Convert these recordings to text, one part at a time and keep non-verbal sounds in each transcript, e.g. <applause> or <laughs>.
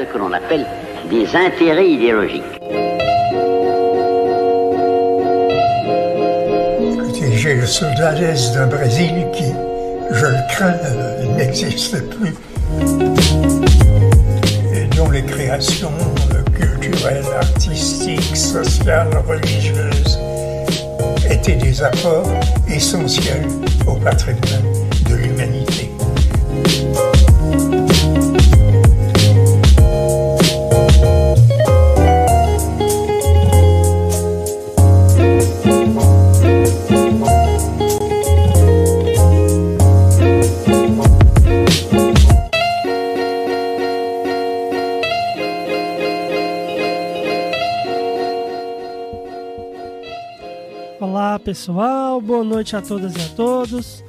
ce que l'on appelle des intérêts idéologiques. J'ai le d'Est d'un Brésil qui, je le crains, n'existe plus. Et dont les créations culturelles, artistiques, sociales, religieuses étaient des apports essentiels au patrimoine de l'humanité. Pessoal, boa noite a todas e a todos.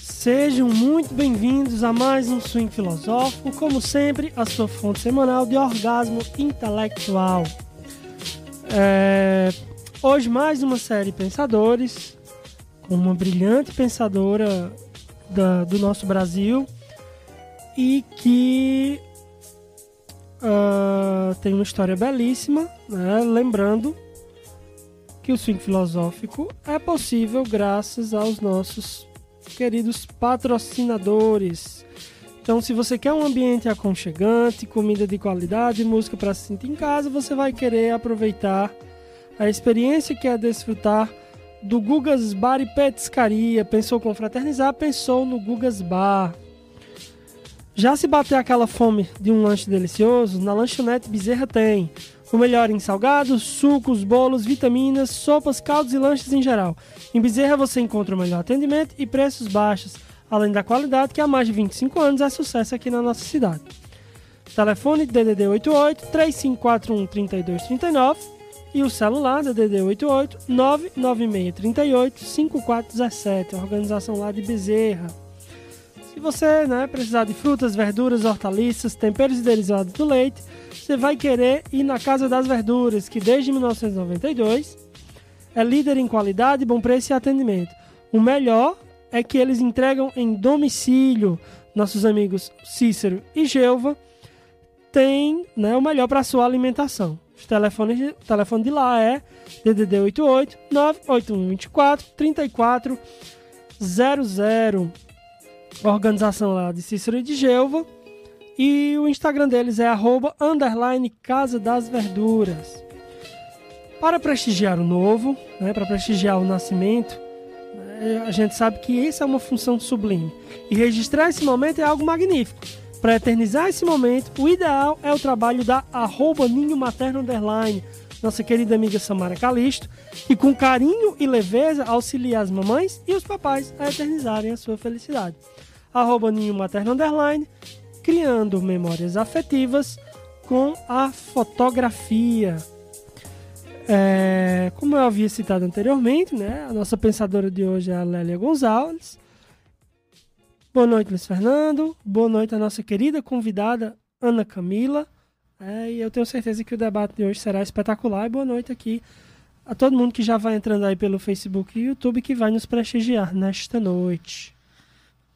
Sejam muito bem-vindos a mais um Swing Filosófico, como sempre, a sua fonte semanal de orgasmo intelectual. É, Hoje, mais uma série Pensadores, com uma brilhante pensadora da- do nosso Brasil e que ah, tem uma história belíssima, né? lembrando que o swing filosófico é possível graças aos nossos queridos patrocinadores. Então, se você quer um ambiente aconchegante, comida de qualidade, música para se sentir em casa, você vai querer aproveitar a experiência que é desfrutar do Gugas Bar e Petiscaria. Pensou confraternizar? Pensou no Gugas Bar. Já se bater aquela fome de um lanche delicioso, na lanchonete Bezerra tem. O melhor em salgados, sucos, bolos, vitaminas, sopas, caldos e lanches em geral. Em Bezerra você encontra o melhor atendimento e preços baixos, além da qualidade que há mais de 25 anos é sucesso aqui na nossa cidade. Telefone DDD 88 3541 3239 e o celular DDD 88 99638 5417, organização lá de Bezerra. Se você né, precisar de frutas, verduras, hortaliças, temperos idealizados do leite, você vai querer ir na Casa das Verduras, que desde 1992 é líder em qualidade, bom preço e atendimento. O melhor é que eles entregam em domicílio. Nossos amigos Cícero e Gelva têm né, o melhor para sua alimentação. O telefone de lá é DDD 88 98124 3400 organização lá de Cícero e de Gelva. E o Instagram deles é arroba, underline Casa das Verduras. Para prestigiar o novo, né, para prestigiar o nascimento, né, a gente sabe que isso é uma função sublime. E registrar esse momento é algo magnífico. Para eternizar esse momento, o ideal é o trabalho da arroba Ninho Materno Underline, nossa querida amiga Samara Calisto, que com carinho e leveza auxilia as mamães e os papais a eternizarem a sua felicidade. Arroba Ninho Materno Underline, criando memórias afetivas com a fotografia. É, como eu havia citado anteriormente, né, a nossa pensadora de hoje é a Lélia Gonçalves. Boa noite, Luiz Fernando. Boa noite à nossa querida convidada Ana Camila. É, e eu tenho certeza que o debate de hoje será espetacular. E boa noite aqui a todo mundo que já vai entrando aí pelo Facebook e YouTube que vai nos prestigiar nesta noite.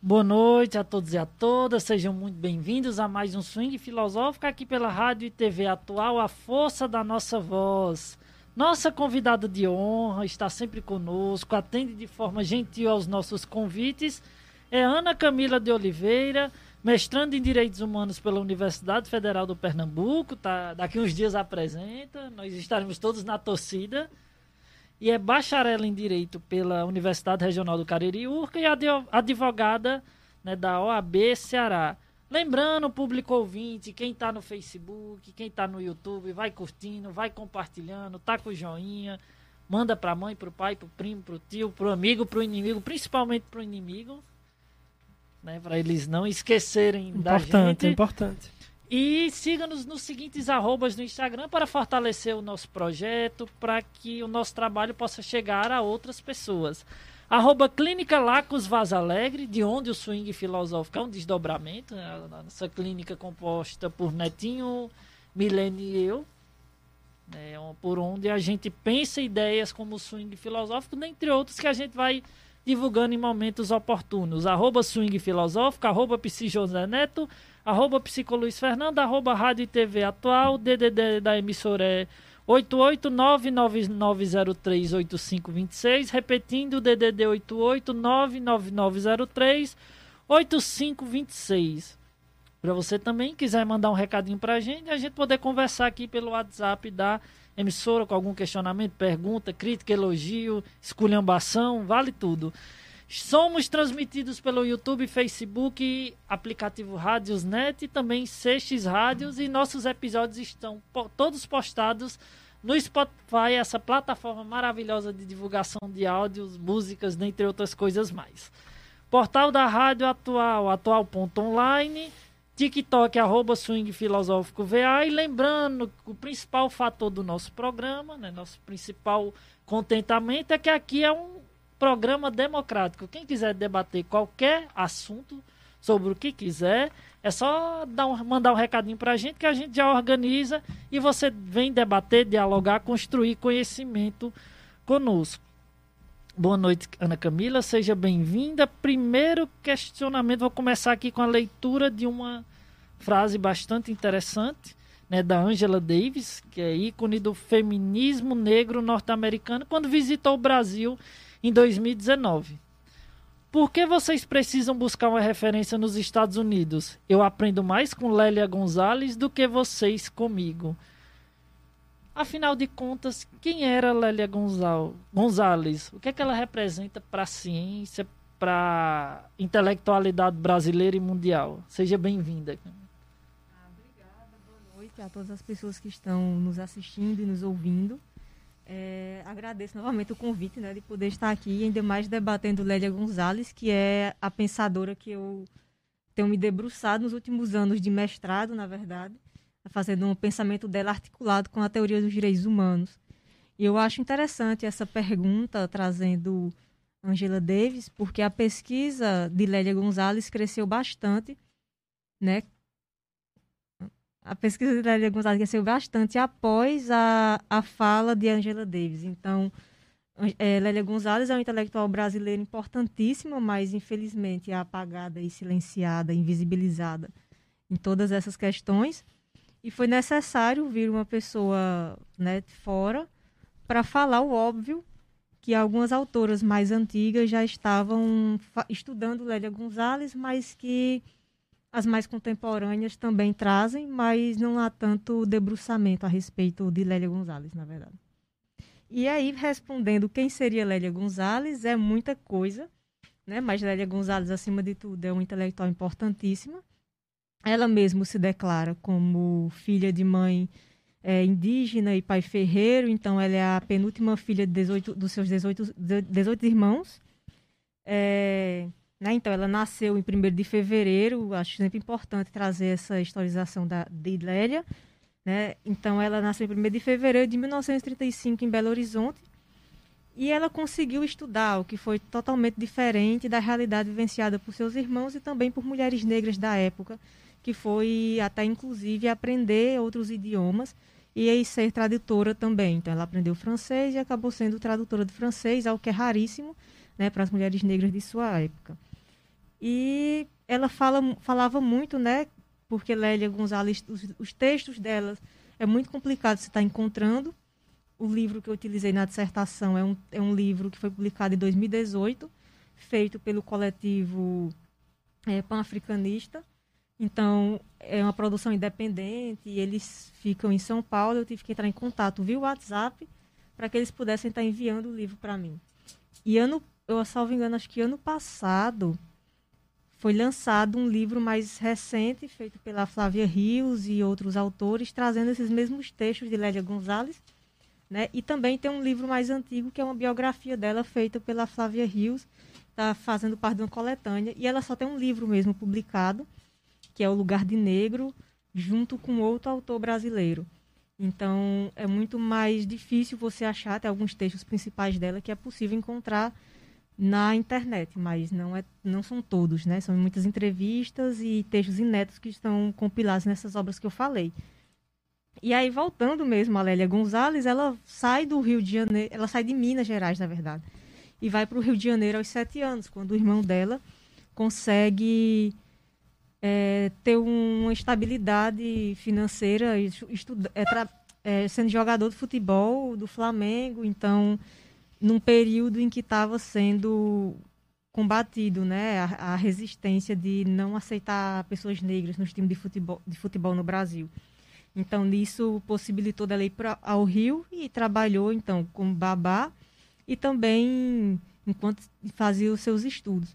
Boa noite a todos e a todas, sejam muito bem-vindos a mais um Swing Filosófico aqui pela Rádio e TV Atual, a força da nossa voz. Nossa convidada de honra está sempre conosco, atende de forma gentil aos nossos convites. É Ana Camila de Oliveira, mestrando em Direitos Humanos pela Universidade Federal do Pernambuco. Tá, daqui uns dias apresenta, nós estaremos todos na torcida e é bacharel em Direito pela Universidade Regional do Cariri Urca e advogada né, da OAB Ceará. Lembrando, público ouvinte, quem está no Facebook, quem está no YouTube, vai curtindo, vai compartilhando, tá com o joinha, manda para a mãe, para o pai, para o primo, para o tio, para o amigo, para o inimigo, principalmente para o inimigo, né, para eles não esquecerem da Importante, gente. importante. E siga-nos nos seguintes arrobas no Instagram para fortalecer o nosso projeto, para que o nosso trabalho possa chegar a outras pessoas. Arroba Clínica Lacos Vaz Alegre, de onde o swing filosófico é um desdobramento. né? A nossa clínica composta por Netinho, Milene e eu. né? por onde a gente pensa ideias como o swing filosófico, dentre outros que a gente vai divulgando em momentos oportunos. Arroba Swing Filosófico, arroba Neto, arroba Psicoluiz Fernando, arroba Rádio e TV Atual, DDD da emissora é 88999038526, repetindo o DDD 88999038526. Para você também quiser mandar um recadinho para a gente, a gente poder conversar aqui pelo WhatsApp da emissora com algum questionamento, pergunta, crítica, elogio, esculhambação, vale tudo. Somos transmitidos pelo YouTube, Facebook, aplicativo Rádios.net e também Seixes Rádios e nossos episódios estão todos postados no Spotify, essa plataforma maravilhosa de divulgação de áudios, músicas, dentre outras coisas mais. Portal da Rádio Atual, atual.online, TikTok, arroba Swing Filosófico VA. E lembrando, o principal fator do nosso programa, né, nosso principal contentamento é que aqui é um programa democrático. Quem quiser debater qualquer assunto sobre o que quiser, é só dar um, mandar um recadinho para a gente que a gente já organiza e você vem debater, dialogar, construir conhecimento conosco. Boa noite, Ana Camila, seja bem-vinda. Primeiro questionamento, vou começar aqui com a leitura de uma frase bastante interessante, né, da Angela Davis, que é ícone do feminismo negro norte-americano, quando visitou o Brasil em 2019. Por que vocês precisam buscar uma referência nos Estados Unidos? Eu aprendo mais com Lélia Gonzalez do que vocês comigo. Afinal de contas, quem era Lélia Gonzalez? O que é que ela representa para a ciência, para a intelectualidade brasileira e mundial? Seja bem-vinda. Ah, obrigada, boa noite a todas as pessoas que estão nos assistindo e nos ouvindo. É, agradeço novamente o convite né, de poder estar aqui, ainda mais debatendo Lélia Gonzalez, que é a pensadora que eu tenho me debruçado nos últimos anos de mestrado, na verdade, fazendo um pensamento dela articulado com a teoria dos direitos humanos. E eu acho interessante essa pergunta trazendo Angela Davis, porque a pesquisa de Lélia Gonzalez cresceu bastante, né, a pesquisa de Lélia Gonzalez cresceu bastante após a, a fala de Angela Davis. Então, é, Lélia Gonzalez é uma intelectual brasileira importantíssima, mas infelizmente é apagada e silenciada, invisibilizada em todas essas questões. E foi necessário vir uma pessoa né, fora para falar o óbvio que algumas autoras mais antigas já estavam estudando Lélia Gonzalez, mas que as mais contemporâneas também trazem, mas não há tanto debruçamento a respeito de Lélia Gonzalez, na verdade. E aí, respondendo quem seria Lélia Gonzalez, é muita coisa, né? mas Lélia Gonzalez, acima de tudo, é uma intelectual importantíssima. Ela mesma se declara como filha de mãe é, indígena e pai ferreiro, então ela é a penúltima filha 18, dos seus 18, 18 irmãos. É, né? Então, ela nasceu em 1 de fevereiro, acho sempre importante trazer essa historização da, de Lélia. Né? Então, ela nasceu em 1 de fevereiro de 1935 em Belo Horizonte e ela conseguiu estudar, o que foi totalmente diferente da realidade vivenciada por seus irmãos e também por mulheres negras da época, que foi até inclusive aprender outros idiomas e aí ser tradutora também. Então, ela aprendeu francês e acabou sendo tradutora de francês, algo que é raríssimo né, para as mulheres negras de sua época. E ela fala, falava muito, né? Porque Lélia Gonzalez, os, os textos dela é muito complicado você estar tá encontrando. O livro que eu utilizei na dissertação é um, é um livro que foi publicado em 2018, feito pelo coletivo é, pan-africanista. Então, é uma produção independente e eles ficam em São Paulo. Eu tive que entrar em contato via WhatsApp para que eles pudessem estar tá enviando o livro para mim. E ano, eu salvo engano, acho que ano passado, foi lançado um livro mais recente, feito pela Flávia Rios e outros autores, trazendo esses mesmos textos de Lélia Gonzalez. Né? E também tem um livro mais antigo, que é uma biografia dela, feita pela Flávia Rios, está fazendo parte de uma coletânea. E ela só tem um livro mesmo publicado, que é O Lugar de Negro, junto com outro autor brasileiro. Então, é muito mais difícil você achar, tem alguns textos principais dela que é possível encontrar na internet, mas não, é, não são todos, né? São muitas entrevistas e textos inéditos que estão compilados nessas obras que eu falei. E aí, voltando mesmo a Lélia Gonzalez, ela sai do Rio de Janeiro, ela sai de Minas Gerais, na verdade. e vai para o Rio de Janeiro aos sete anos, quando o irmão dela consegue é, ter uma estabilidade financeira, estuda, é, é, sendo jogador de futebol do Flamengo, então num período em que estava sendo combatido né, a, a, resistência de não aceitar pessoas negras nos times de futebol, de futebol no Brasil. Então, nisso possibilitou dela ir pra, ao Rio e trabalhou, então, como babá e também enquanto fazia os seus estudos.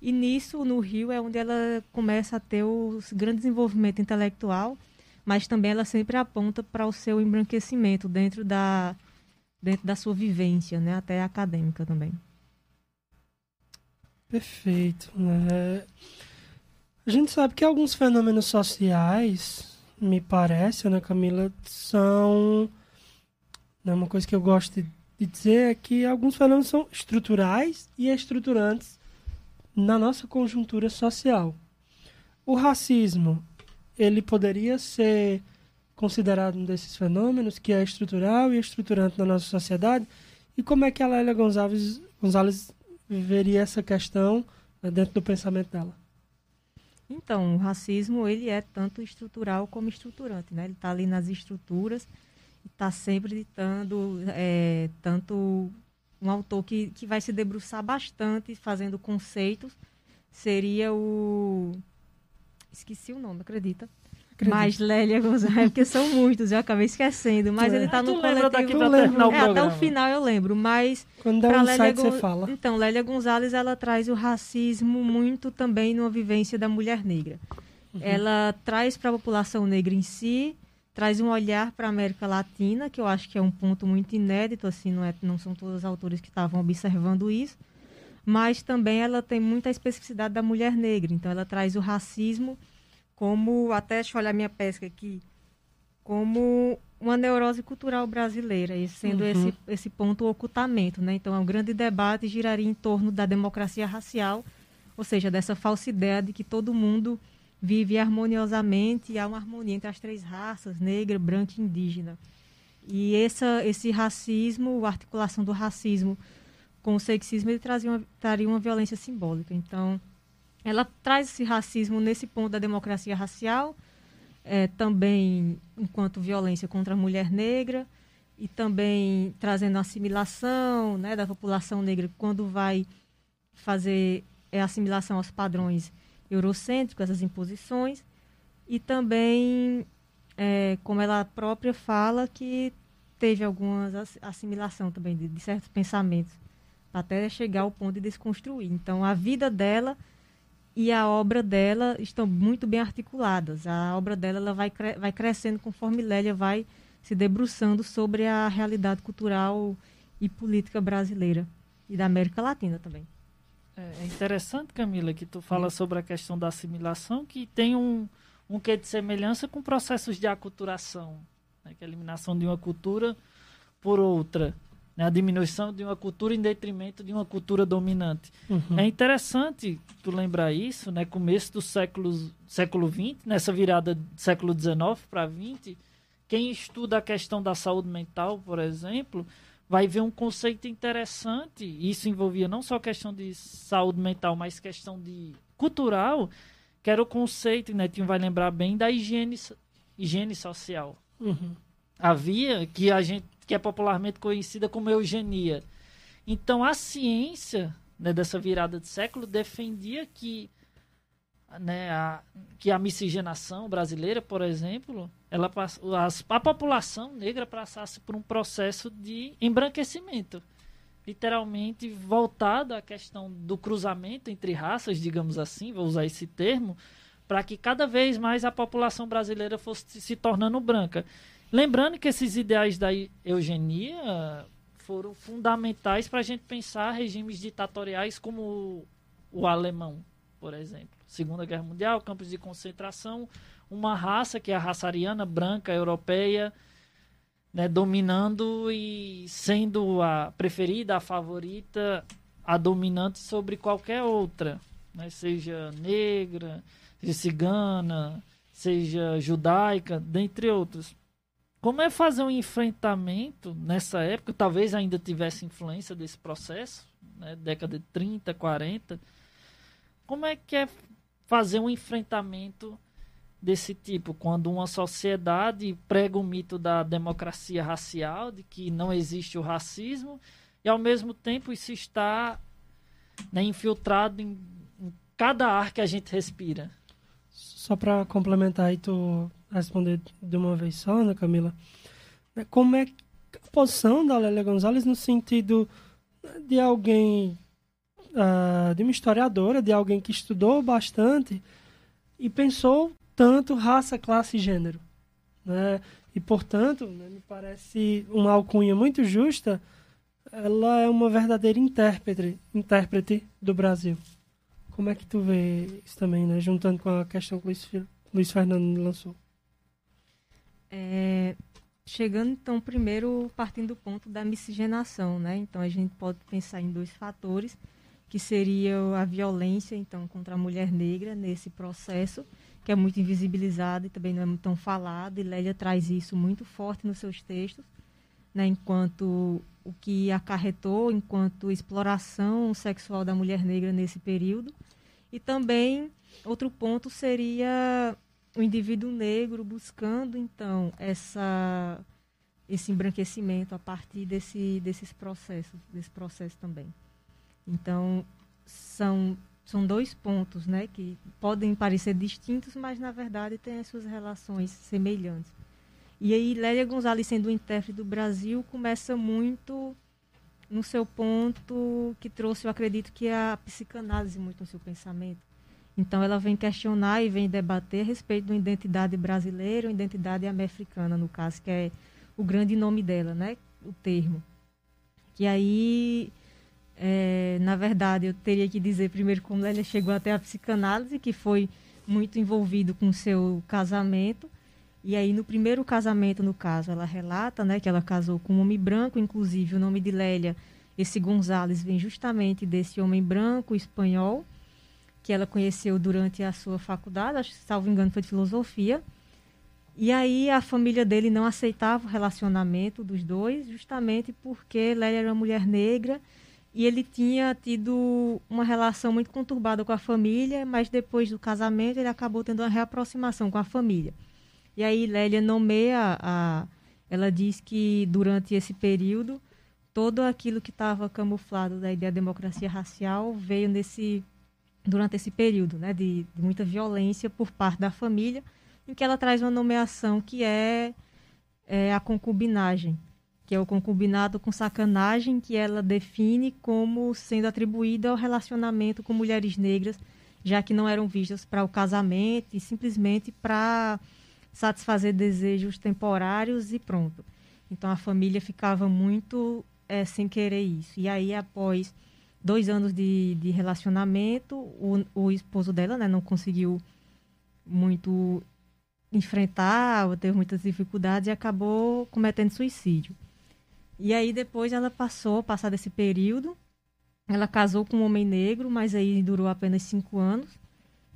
E nisso, no Rio, é onde ela começa a ter o grande desenvolvimento intelectual, mas também ela sempre aponta para o seu embranquecimento dentro da, dentro da sua vivência, né, até acadêmica também. Perfeito. Né? A gente sabe que alguns fenômenos sociais, me parece, né, Camila, são. Né, uma coisa que eu gosto de, de dizer é que alguns fenômenos são estruturais e estruturantes na nossa conjuntura social. O racismo, ele poderia ser considerado um desses fenômenos que é estrutural e estruturante na nossa sociedade. E como é que a Lélia Gonzalez, Gonzalez veria essa questão né, dentro do pensamento dela? Então, o racismo ele é tanto estrutural como estruturante, né? Ele está ali nas estruturas e está sempre ditando é, tanto um autor que, que vai se debruçar bastante fazendo conceitos seria o esqueci o nome, acredita? Acredito. Mas Lélia Gonzalez, é porque são muitos, eu acabei esquecendo. Mas é. ele está no coletivo. Daqui pra terminar o é, até o final eu lembro. Mas. Quando dá um Lélia Gon... você fala. Então, Lélia Gonzalez ela traz o racismo muito também numa vivência da mulher negra. Uhum. Ela traz para a população negra em si, traz um olhar para a América Latina, que eu acho que é um ponto muito inédito, assim, não, é, não são todos os autores que estavam observando isso. Mas também ela tem muita especificidade da mulher negra. Então, ela traz o racismo como, até deixa eu olhar minha pesca aqui, como uma neurose cultural brasileira, sendo uhum. esse, esse ponto o ocultamento. Né? Então, é um grande debate giraria em torno da democracia racial, ou seja, dessa falsa ideia de que todo mundo vive harmoniosamente e há uma harmonia entre as três raças, negra, branca e indígena. E essa, esse racismo, a articulação do racismo com o sexismo, ele trazia uma, traria uma violência simbólica. Então, ela traz esse racismo nesse ponto da democracia racial, é, também enquanto violência contra a mulher negra, e também trazendo assimilação né, da população negra quando vai fazer é, assimilação aos padrões eurocêntricos, essas imposições, e também, é, como ela própria fala, que teve alguma assimilação também de, de certos pensamentos, até chegar ao ponto de desconstruir. Então, a vida dela e a obra dela estão muito bem articuladas. A obra dela ela vai, cre vai crescendo conforme Lélia vai se debruçando sobre a realidade cultural e política brasileira e da América Latina também. É, é interessante, Camila, que tu fala sobre a questão da assimilação, que tem um, um quê de semelhança com processos de aculturação, né, que é a eliminação de uma cultura por outra né, a diminuição de uma cultura em detrimento de uma cultura dominante. Uhum. É interessante tu lembrar isso, né, começo do século século XX, nessa virada do século XIX para XX, quem estuda a questão da saúde mental, por exemplo, vai ver um conceito interessante. Isso envolvia não só questão de saúde mental, mas questão de cultural, que era o conceito, né, tu vai lembrar bem da higiene higiene social. Uhum. Havia que a gente que é popularmente conhecida como eugenia. Então, a ciência né, dessa virada de século defendia que, né, a, que a miscigenação brasileira, por exemplo, ela, a, a população negra passasse por um processo de embranquecimento literalmente voltado à questão do cruzamento entre raças, digamos assim, vou usar esse termo, para que cada vez mais a população brasileira fosse se tornando branca. Lembrando que esses ideais da eugenia foram fundamentais para a gente pensar regimes ditatoriais como o alemão, por exemplo. Segunda Guerra Mundial, campos de concentração, uma raça que é a raça ariana, branca, europeia, né, dominando e sendo a preferida, a favorita, a dominante sobre qualquer outra, né, seja negra, seja cigana, seja judaica, dentre outros. Como é fazer um enfrentamento nessa época, talvez ainda tivesse influência desse processo, né, década de 30, 40, como é que é fazer um enfrentamento desse tipo, quando uma sociedade prega o mito da democracia racial, de que não existe o racismo, e ao mesmo tempo isso está né, infiltrado em, em cada ar que a gente respira. Só para complementar e tu responder de uma vez só, né, Camila? É, como é a posição da Lélia Gonzalez no sentido de alguém, uh, de uma historiadora, de alguém que estudou bastante e pensou tanto raça, classe e gênero. Né? E, portanto, né, me parece uma alcunha muito justa, ela é uma verdadeira intérprete, intérprete do Brasil. Como é que tu vê isso também, né? juntando com a questão que o Luiz Fernando lançou? É, chegando, então, primeiro partindo do ponto da miscigenação, né? Então, a gente pode pensar em dois fatores, que seria a violência, então, contra a mulher negra nesse processo, que é muito invisibilizado e também não é tão falado, e Lélia traz isso muito forte nos seus textos, né, enquanto o que acarretou enquanto exploração sexual da mulher negra nesse período. E também outro ponto seria o indivíduo negro buscando então essa esse embranquecimento a partir desse, desses processos, desse processo também. Então, são são dois pontos, né, que podem parecer distintos, mas na verdade têm as suas relações semelhantes. E aí Lélia Gonzalez, sendo intérprete do Brasil, começa muito no seu ponto que trouxe, eu acredito, que a psicanálise muito no seu pensamento. Então ela vem questionar e vem debater a respeito da identidade brasileira identidade americana, no caso, que é o grande nome dela, né, o termo. Que aí é, na verdade, eu teria que dizer primeiro como ela chegou até a psicanálise, que foi muito envolvido com seu casamento. E aí, no primeiro casamento, no caso, ela relata né, que ela casou com um homem branco, inclusive o nome de Lélia, esse Gonzales, vem justamente desse homem branco espanhol, que ela conheceu durante a sua faculdade, acho que, salvo engano, foi de filosofia. E aí a família dele não aceitava o relacionamento dos dois, justamente porque Lélia era uma mulher negra e ele tinha tido uma relação muito conturbada com a família, mas depois do casamento ele acabou tendo uma reaproximação com a família. E aí Lélia nomeia a ela diz que durante esse período todo aquilo que estava camuflado da ideia de democracia racial veio nesse durante esse período, né, de, de muita violência por parte da família, em que ela traz uma nomeação que é, é a concubinagem, que é o concubinato com sacanagem, que ela define como sendo atribuída ao relacionamento com mulheres negras, já que não eram vistas para o casamento e simplesmente para satisfazer desejos temporários e pronto. Então a família ficava muito é, sem querer isso. E aí, após dois anos de, de relacionamento, o, o esposo dela né, não conseguiu muito enfrentar, teve muitas dificuldades e acabou cometendo suicídio. E aí depois ela passou, passado esse período, ela casou com um homem negro, mas aí durou apenas cinco anos.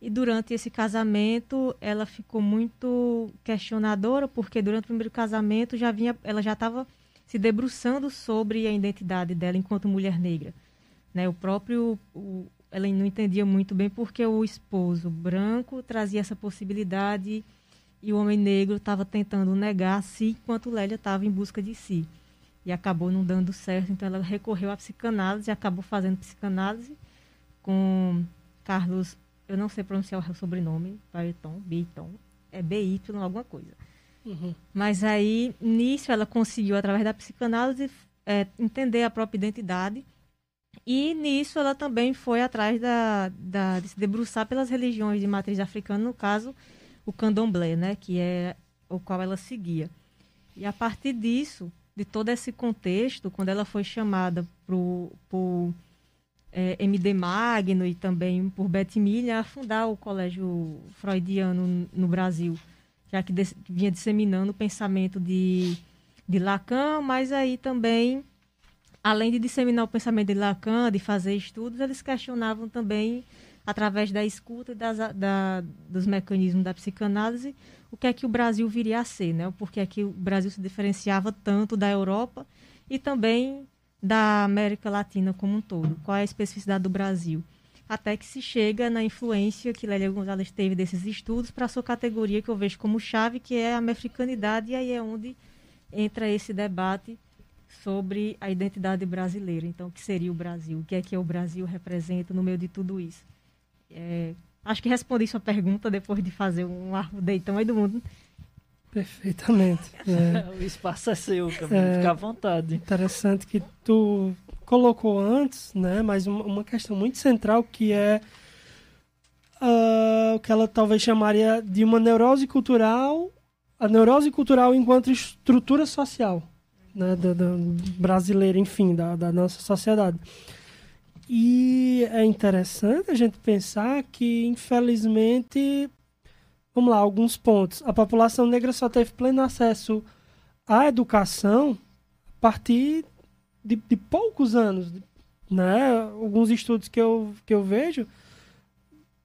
E durante esse casamento, ela ficou muito questionadora, porque durante o primeiro casamento já vinha, ela já estava se debruçando sobre a identidade dela enquanto mulher negra. Né? O próprio, o, ela não entendia muito bem porque o esposo branco trazia essa possibilidade e o homem negro estava tentando negar si, enquanto Lélia estava em busca de si e acabou não dando certo, então ela recorreu à psicanálise e acabou fazendo psicanálise com Carlos, eu não sei pronunciar o sobrenome, Baiton, Beiton, é BY alguma coisa. Uhum. Mas aí, nisso, ela conseguiu, através da psicanálise, é, entender a própria identidade. E nisso ela também foi atrás da, da, de se debruçar pelas religiões de matriz africana, no caso, o candomblé, né, que é o qual ela seguia. E a partir disso, de todo esse contexto, quando ela foi chamada por, é, MD Magno e também por Betty Miller a fundar o colégio freudiano no Brasil, já que de, vinha disseminando o pensamento de, de Lacan, mas aí também, além de disseminar o pensamento de Lacan, de fazer estudos, eles questionavam também através da escuta e das, da, dos mecanismos da psicanálise, o que é que o Brasil viria a ser, né? Por que é que o Brasil se diferenciava tanto da Europa e também da América Latina como um todo. Qual é a especificidade do Brasil? Até que se chega na influência que Lélia Gonzalez teve desses estudos para a sua categoria que eu vejo como chave, que é a americanidade, e aí é onde entra esse debate sobre a identidade brasileira. Então, o que seria o Brasil? O que é que o Brasil representa no meio de tudo isso? É, acho que respondi sua pergunta depois de fazer um arrudeitão aí do mundo. Perfeitamente. <laughs> É. o espaço é seu, Camilo. É, Fica à vontade. Interessante que tu colocou antes, né? Mas uma, uma questão muito central que é uh, o que ela talvez chamaria de uma neurose cultural, a neurose cultural enquanto estrutura social, né? Da, da brasileira, enfim, da, da nossa sociedade. E é interessante a gente pensar que, infelizmente, vamos lá, alguns pontos. A população negra só teve pleno acesso à educação a partir de, de poucos anos, né? Alguns estudos que eu, que eu vejo,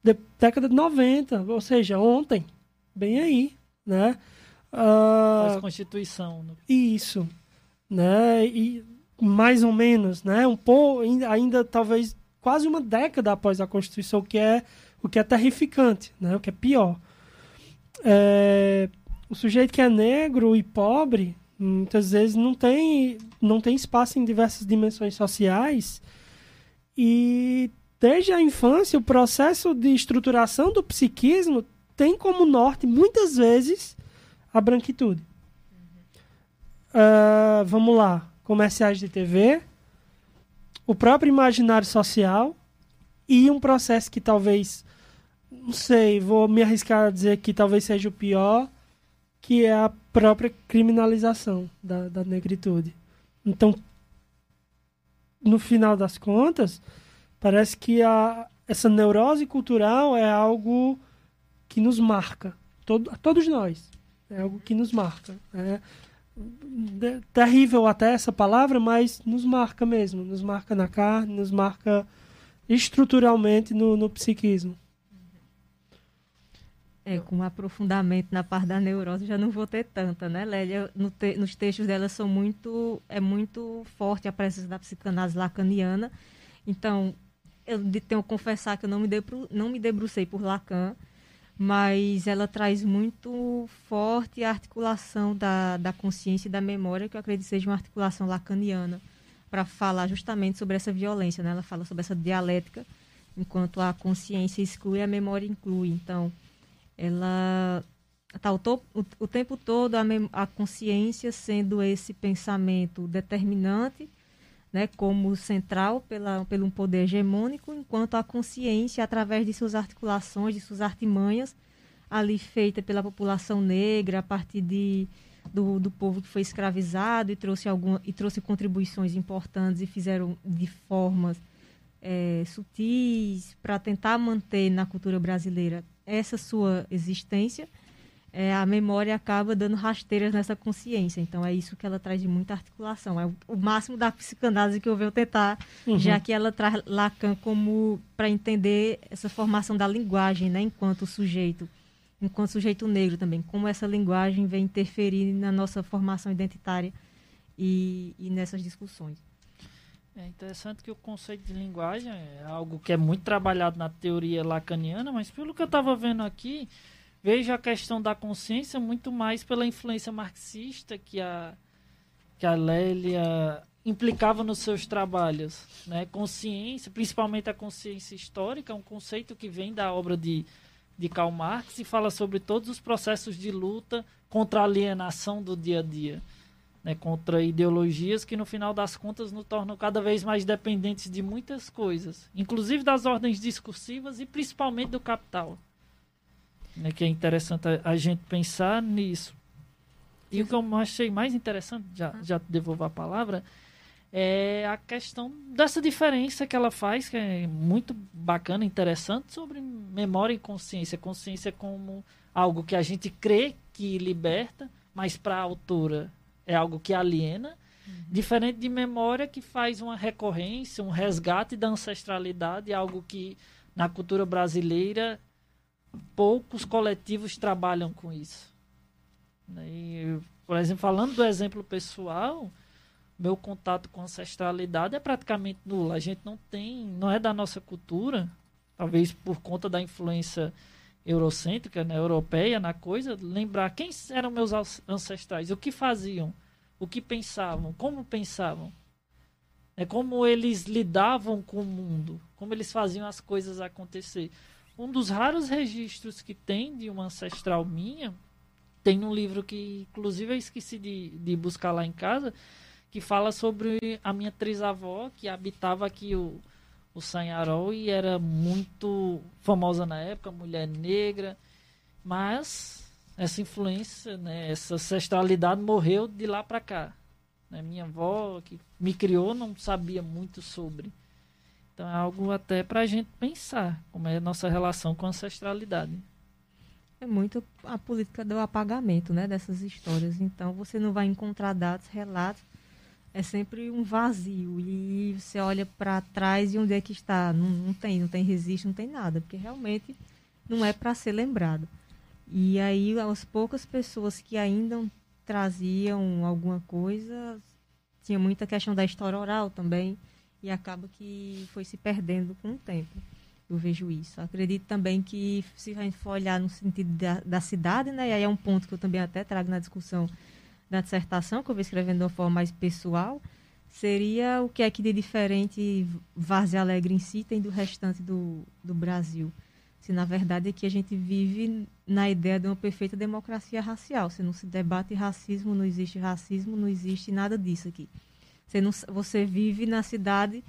de, década de 90, ou seja, ontem, bem aí, né? Uh, Constituição. Né? Isso, né? E mais ou menos, né? Um pouco, ainda, talvez quase uma década após a Constituição, o que é o que é terrificante, né? O que é pior. É, o sujeito que é negro e pobre, muitas vezes não tem, não tem espaço em diversas dimensões sociais e desde a infância o processo de estruturação do psiquismo tem como norte muitas vezes a branquitude. Uh, vamos lá, comerciais de TV, o próprio imaginário social e um processo que talvez, não sei, vou me arriscar a dizer que talvez seja o pior, que é a própria criminalização da, da negritude. Então, no final das contas, parece que a, essa neurose cultural é algo que nos marca, todo, a todos nós. É algo que nos marca. É terrível até essa palavra, mas nos marca mesmo. Nos marca na carne, nos marca estruturalmente no, no psiquismo. É, com aprofundamento na parte da neurose já não vou ter tanta, né, Lélia? No te, nos textos dela são muito, é muito forte a presença da psicanálise lacaniana. Então, eu tenho que confessar que eu não me, debru, não me debrucei por Lacan, mas ela traz muito forte a articulação da, da consciência e da memória, que eu acredito seja uma articulação lacaniana, para falar justamente sobre essa violência. Né? Ela fala sobre essa dialética, enquanto a consciência exclui, a memória inclui. Então, ela está o, o, o, tempo todo a, a, consciência sendo esse pensamento determinante, né, como central pela, pelo um poder hegemônico, enquanto a consciência, através de suas articulações, de suas artimanhas, ali feita pela população negra, a partir de, do, do povo que foi escravizado e trouxe, alguma, e trouxe contribuições importantes e fizeram de formas é, sutis para tentar manter na cultura brasileira essa sua existência, é, a memória acaba dando rasteiras nessa consciência. Então é isso que ela traz de muita articulação. É o, o máximo da psicanálise que eu venho tentar, uhum. já que ela traz Lacan como para entender essa formação da linguagem, né, enquanto sujeito, enquanto sujeito negro também, como essa linguagem vem interferir na nossa formação identitária e, e nessas discussões. É interessante que o conceito de linguagem é algo que é muito trabalhado na teoria lacaniana, mas pelo que eu estava vendo aqui, vejo a questão da consciência muito mais pela influência marxista que a, que a Lélia implicava nos seus trabalhos. Né? Consciência, principalmente a consciência histórica, é um conceito que vem da obra de, de Karl Marx e fala sobre todos os processos de luta contra a alienação do dia a dia né, contra ideologias que no final das contas nos tornam cada vez mais dependentes de muitas coisas, inclusive das ordens discursivas e principalmente do capital. Né, que é interessante a, gente pensar nisso. E o que eu achei mais interessante, já, já devolvo a palavra, é a questão dessa diferença que ela faz, que é muito bacana, interessante, sobre memória e consciência. Consciência como algo que a gente crê que liberta, mas para a autora é algo que aliena, uhum. diferente de memória que faz uma recorrência, um resgate da ancestralidade, algo que na cultura brasileira, poucos coletivos trabalham com isso. Né? E, por exemplo, falando do exemplo pessoal, meu contato com ancestralidade é praticamente nulo. A gente não tem, não é da nossa cultura, talvez por conta da influência eurocêntrica, né, europeia na coisa, lembrar quem eram meus ancestrais, o que faziam, o que pensavam, como pensavam, é como eles lidavam com o mundo, como eles faziam as coisas acontecer. Um dos raros registros que tem de uma ancestral minha, tem um livro que, inclusive, eu esqueci de, de buscar lá em casa, que fala sobre a minha trisavó, que habitava aqui o, o Sanharol e era muito famosa na época, mulher negra, mas essa influência, né, essa ancestralidade morreu de lá para cá. Né? Minha avó, que me criou, não sabia muito sobre. Então é algo até para a gente pensar como é a nossa relação com a ancestralidade. É muito a política do apagamento né, dessas histórias. Então você não vai encontrar dados, relatos é sempre um vazio. E você olha para trás e onde é que está? Não, não tem, não tem registro, não tem nada, porque realmente não é para ser lembrado. E aí, as poucas pessoas que ainda traziam alguma coisa, tinha muita questão da história oral também, e acaba que foi se perdendo com o tempo. Eu vejo isso. Acredito também que, se a gente for olhar no sentido da, da cidade, né, e aí é um ponto que eu também até trago na discussão da dissertação, que eu vou escrevendo de uma forma mais pessoal, seria o que é que de diferente Várzea Alegre em si tem do restante do, do Brasil. Se na verdade é que a gente vive na ideia de uma perfeita democracia racial. Se não se debate racismo, não existe racismo, não existe nada disso aqui. Você, não, você vive na cidade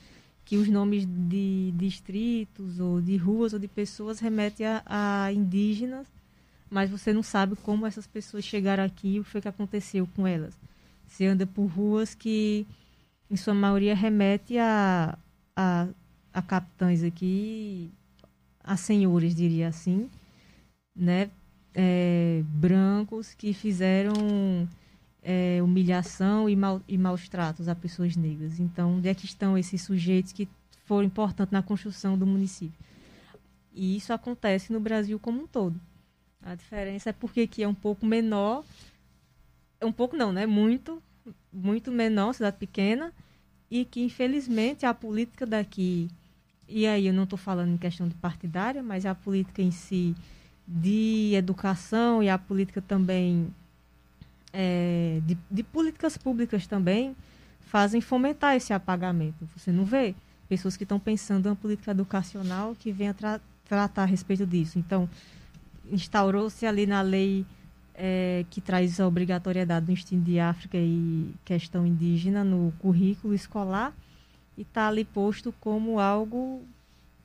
que os nomes de distritos ou de ruas ou de pessoas remetem a, a indígenas mas você não sabe como essas pessoas chegaram aqui, o que foi que aconteceu com elas. Você anda por ruas que, em sua maioria, remete a, a, a capitães aqui, a senhores, diria assim, né? É, brancos que fizeram é, humilhação e, mal, e maus tratos a pessoas negras. Então, onde é que estão esses sujeitos que foram importantes na construção do município? E isso acontece no Brasil como um todo. A diferença é porque aqui é um pouco menor, é um pouco não, né? Muito, muito menor, cidade pequena, e que infelizmente a política daqui, e aí eu não estou falando em questão de partidária, mas a política em si de educação e a política também é, de, de políticas públicas também fazem fomentar esse apagamento. Você não vê pessoas que estão pensando em uma política educacional que venha tra tratar a respeito disso. Então, instaurou-se ali na lei é, que traz a obrigatoriedade do ensino de África e questão indígena no currículo escolar e está ali posto como algo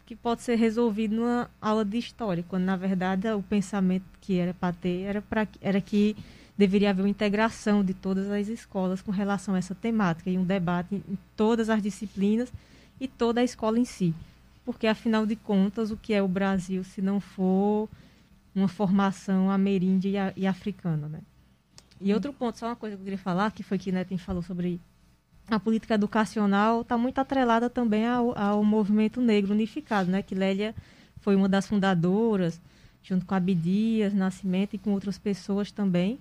que pode ser resolvido numa aula de história, quando na verdade o pensamento que era para ter era, pra, era que deveria haver uma integração de todas as escolas com relação a essa temática e um debate em todas as disciplinas e toda a escola em si. Porque, afinal de contas, o que é o Brasil se não for uma formação ameríndia e, e africana, né? E outro ponto, só uma coisa que eu queria falar, que foi que Netem falou sobre a política educacional, está muito atrelada também ao, ao movimento negro unificado, né? Que Lélia foi uma das fundadoras, junto com Abdias, Nascimento e com outras pessoas também,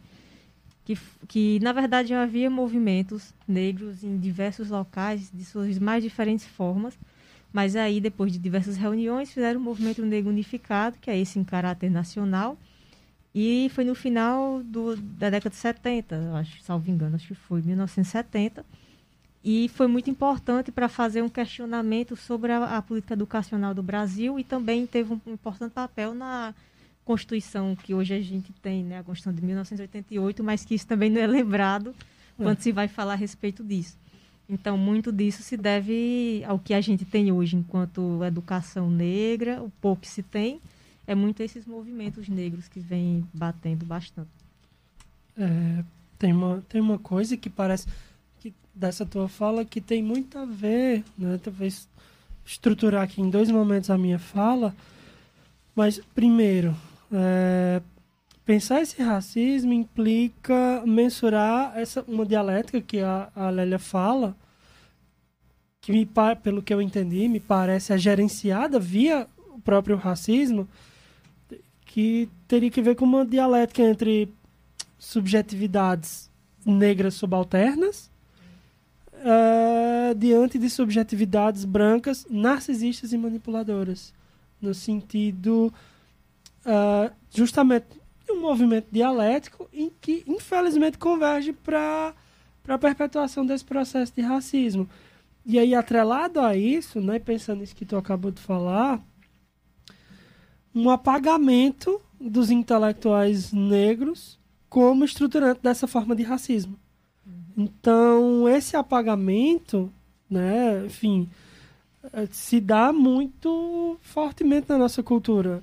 que, que na verdade já havia movimentos negros em diversos locais, de suas mais diferentes formas, mas aí, depois de diversas reuniões, fizeram o Movimento Negro Unificado, que é esse em caráter nacional. E foi no final do, da década de 70, acho, salvo engano, acho que foi 1970. E foi muito importante para fazer um questionamento sobre a, a, política educacional do Brasil e também teve um, um importante papel na Constituição que hoje a gente tem, né, a Constituição de 1988, mas que isso também não é lembrado é. quando se vai falar a respeito disso. Então, muito disso se deve ao que a gente tem hoje enquanto educação negra, o pouco que se tem, é muito esses movimentos negros que vêm batendo bastante. É, tem, uma, tem uma coisa que parece que dessa tua fala que tem muito a ver, né? Talvez estruturar aqui em dois momentos a minha fala, mas primeiro, é, pensar esse racismo implica mensurar essa uma dialética que a, a Lélia fala, que me, pelo que eu entendi, me parece é gerenciada via próprio racismo, que teria que ver com uma dialética entre subjetividades negras subalternas uh, diante de subjetividades brancas narcisistas e manipuladoras. No sentido, uh, justamente, um movimento dialético em que, infelizmente, converge para a perpetuação desse processo de racismo. E aí, atrelado a isso, né, pensando nisso que tu acabou de falar, um apagamento dos intelectuais negros como estruturante dessa forma de racismo. Então, esse apagamento, né, enfim, eh, se dá muito fortemente na nossa cultura.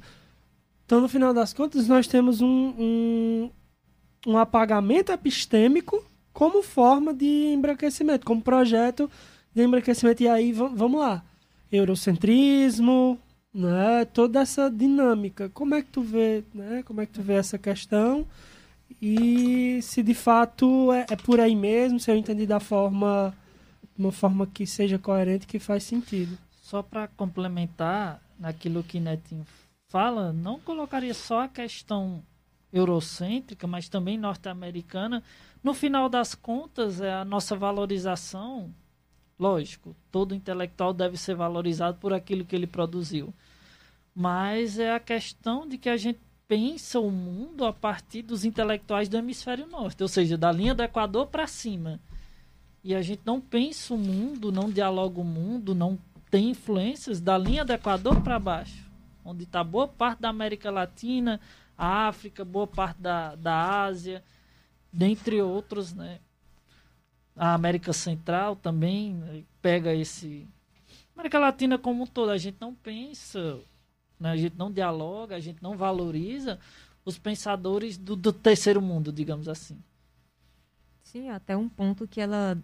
Então, no final das contas, nós temos um, um, um apagamento epistêmico como forma de embranquecimento, como projeto de embranquecimento. E aí, vamos lá, eurocentrismo, né, toda essa dinâmica. Como é que tu vê, né, como é que tu vê essa questão? e se de fato é, é, por aí mesmo, se eu entendi da forma, uma forma que seja coerente, que faz sentido. Só para complementar naquilo que Netinho fala, não colocaria só a questão eurocêntrica, mas também norte-americana. No final das contas, é a nossa valorização, lógico, todo intelectual deve ser valorizado por aquilo que ele produziu. Mas é a questão de que a gente pensa o mundo a partir dos intelectuais do hemisfério norte, ou seja, da linha do Equador para cima. E a gente não pensa o mundo, não dialoga o mundo, não tem influências da linha do Equador para baixo, onde está boa parte da América Latina, a África, boa parte da, da Ásia, dentre outros, né? A América Central também né? pega esse. América Latina como um todo, a gente não pensa né? A gente não dialoga, a gente não valoriza os pensadores do, do terceiro mundo, digamos assim. Sim, até um ponto que ela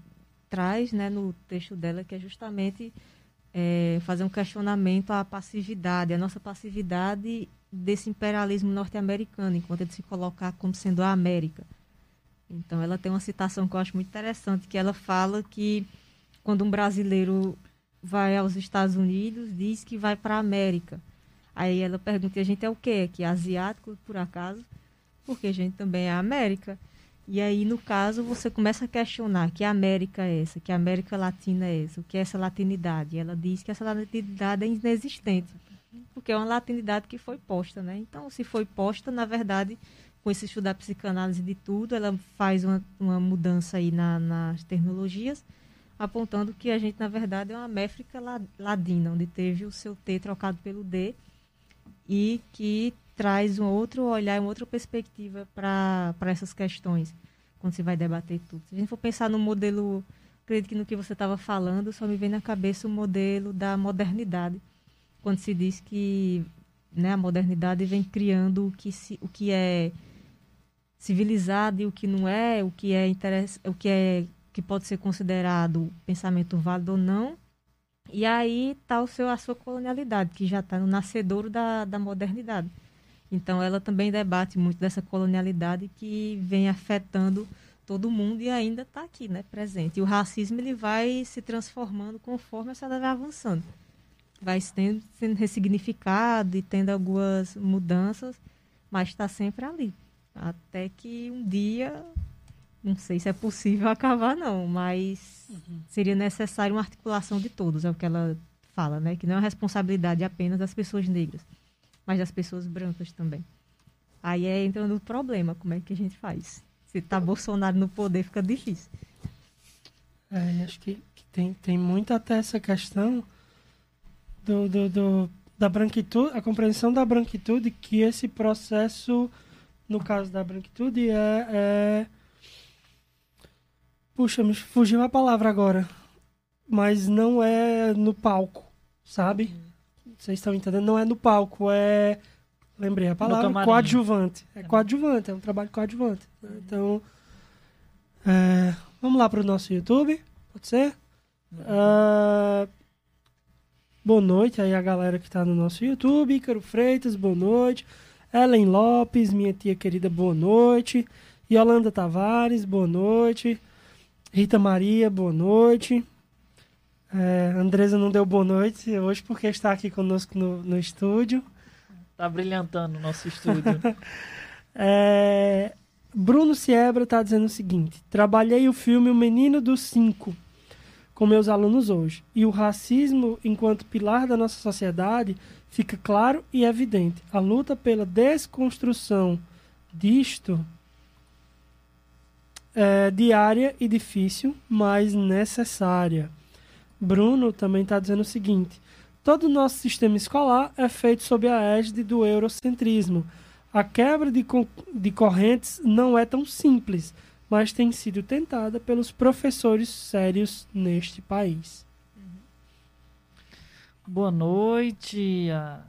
traz né, no texto dela, que é justamente é, fazer um questionamento à passividade, a nossa passividade desse imperialismo norte-americano, enquanto ele se colocar como sendo a América. Então, ela tem uma citação que eu acho muito interessante, que ela fala que quando um brasileiro vai aos Estados Unidos, diz que vai para a América. Aí ela pergunta, a gente é o quê? Que é asiático, por acaso? Porque a gente também é América. E aí, no caso, você começa a questionar que América é essa, que América Latina é essa, o que é essa latinidade. E ela diz que essa latinidade é inexistente, porque é uma latinidade que foi posta, né? Então, se foi posta, na verdade, com esse estudo da psicanálise de tudo, ela faz uma, uma mudança aí na, nas tecnologias, apontando que a gente, na verdade, é uma América ladina, onde teve o seu T trocado pelo D, e que traz um outro olhar, uma outra perspectiva para essas questões, quando se vai debater tudo. Se a gente for pensar no modelo, acredito que no que você estava falando, só me vem na cabeça o modelo da modernidade, quando se diz que né, a modernidade vem criando o que, se, o que é civilizado e o que não é, o que é interesse, o que é que pode ser considerado pensamento válido ou não, e aí está a sua colonialidade, que já está no nascedouro da, da modernidade. Então, ela também debate muito dessa colonialidade que vem afetando todo mundo e ainda está aqui, né, presente. E o racismo ele vai se transformando conforme a sociedade vai avançando. Vai sendo, sendo ressignificado e tendo algumas mudanças, mas está sempre ali. Até que um dia não sei se é possível <laughs> acabar, não, mas uhum. seria necessário uma articulação de todos, é o que ela fala, né? Que não é uma responsabilidade apenas das pessoas negras, mas das pessoas brancas também. Aí é entrando o problema, como é que a gente faz? Se tá Bolsonaro no poder, fica difícil. É, acho que, que, tem, tem muito até essa questão do, do, do, da branquitude, a compreensão da branquitude, que esse processo, no caso da branquitude, é, é Puxa, me fugiu a palavra agora. Mas não é no palco, sabe? Vocês estão entendendo? Não é no palco, é. Lembrei a palavra. Coadjuvante. É coadjuvante, é um trabalho coadjuvante. Né? Então. É... Vamos lá para o nosso YouTube. Pode ser? Uh... Boa noite aí a galera que está no nosso YouTube. Ícaro Freitas, boa noite. Ellen Lopes, minha tia querida, boa noite. Yolanda Tavares, boa noite. Rita Maria, boa noite. É, Andresa não deu boa noite hoje porque está aqui conosco no, no estúdio. Tá brilhantando o nosso estúdio. <laughs> É, Bruno Siebra está dizendo o seguinte: Trabalhei o filme O Menino dos Cinco com meus alunos hoje. E o racismo, enquanto pilar da nossa sociedade, fica claro e evidente. A luta pela desconstrução disto é diária e difícil, mas necessária. Bruno também está dizendo o seguinte: todo o nosso sistema escolar é feito sob a égide do eurocentrismo. A quebra de, de correntes não é tão simples, mas tem sido tentada pelos professores sérios neste país. Boa noite. A,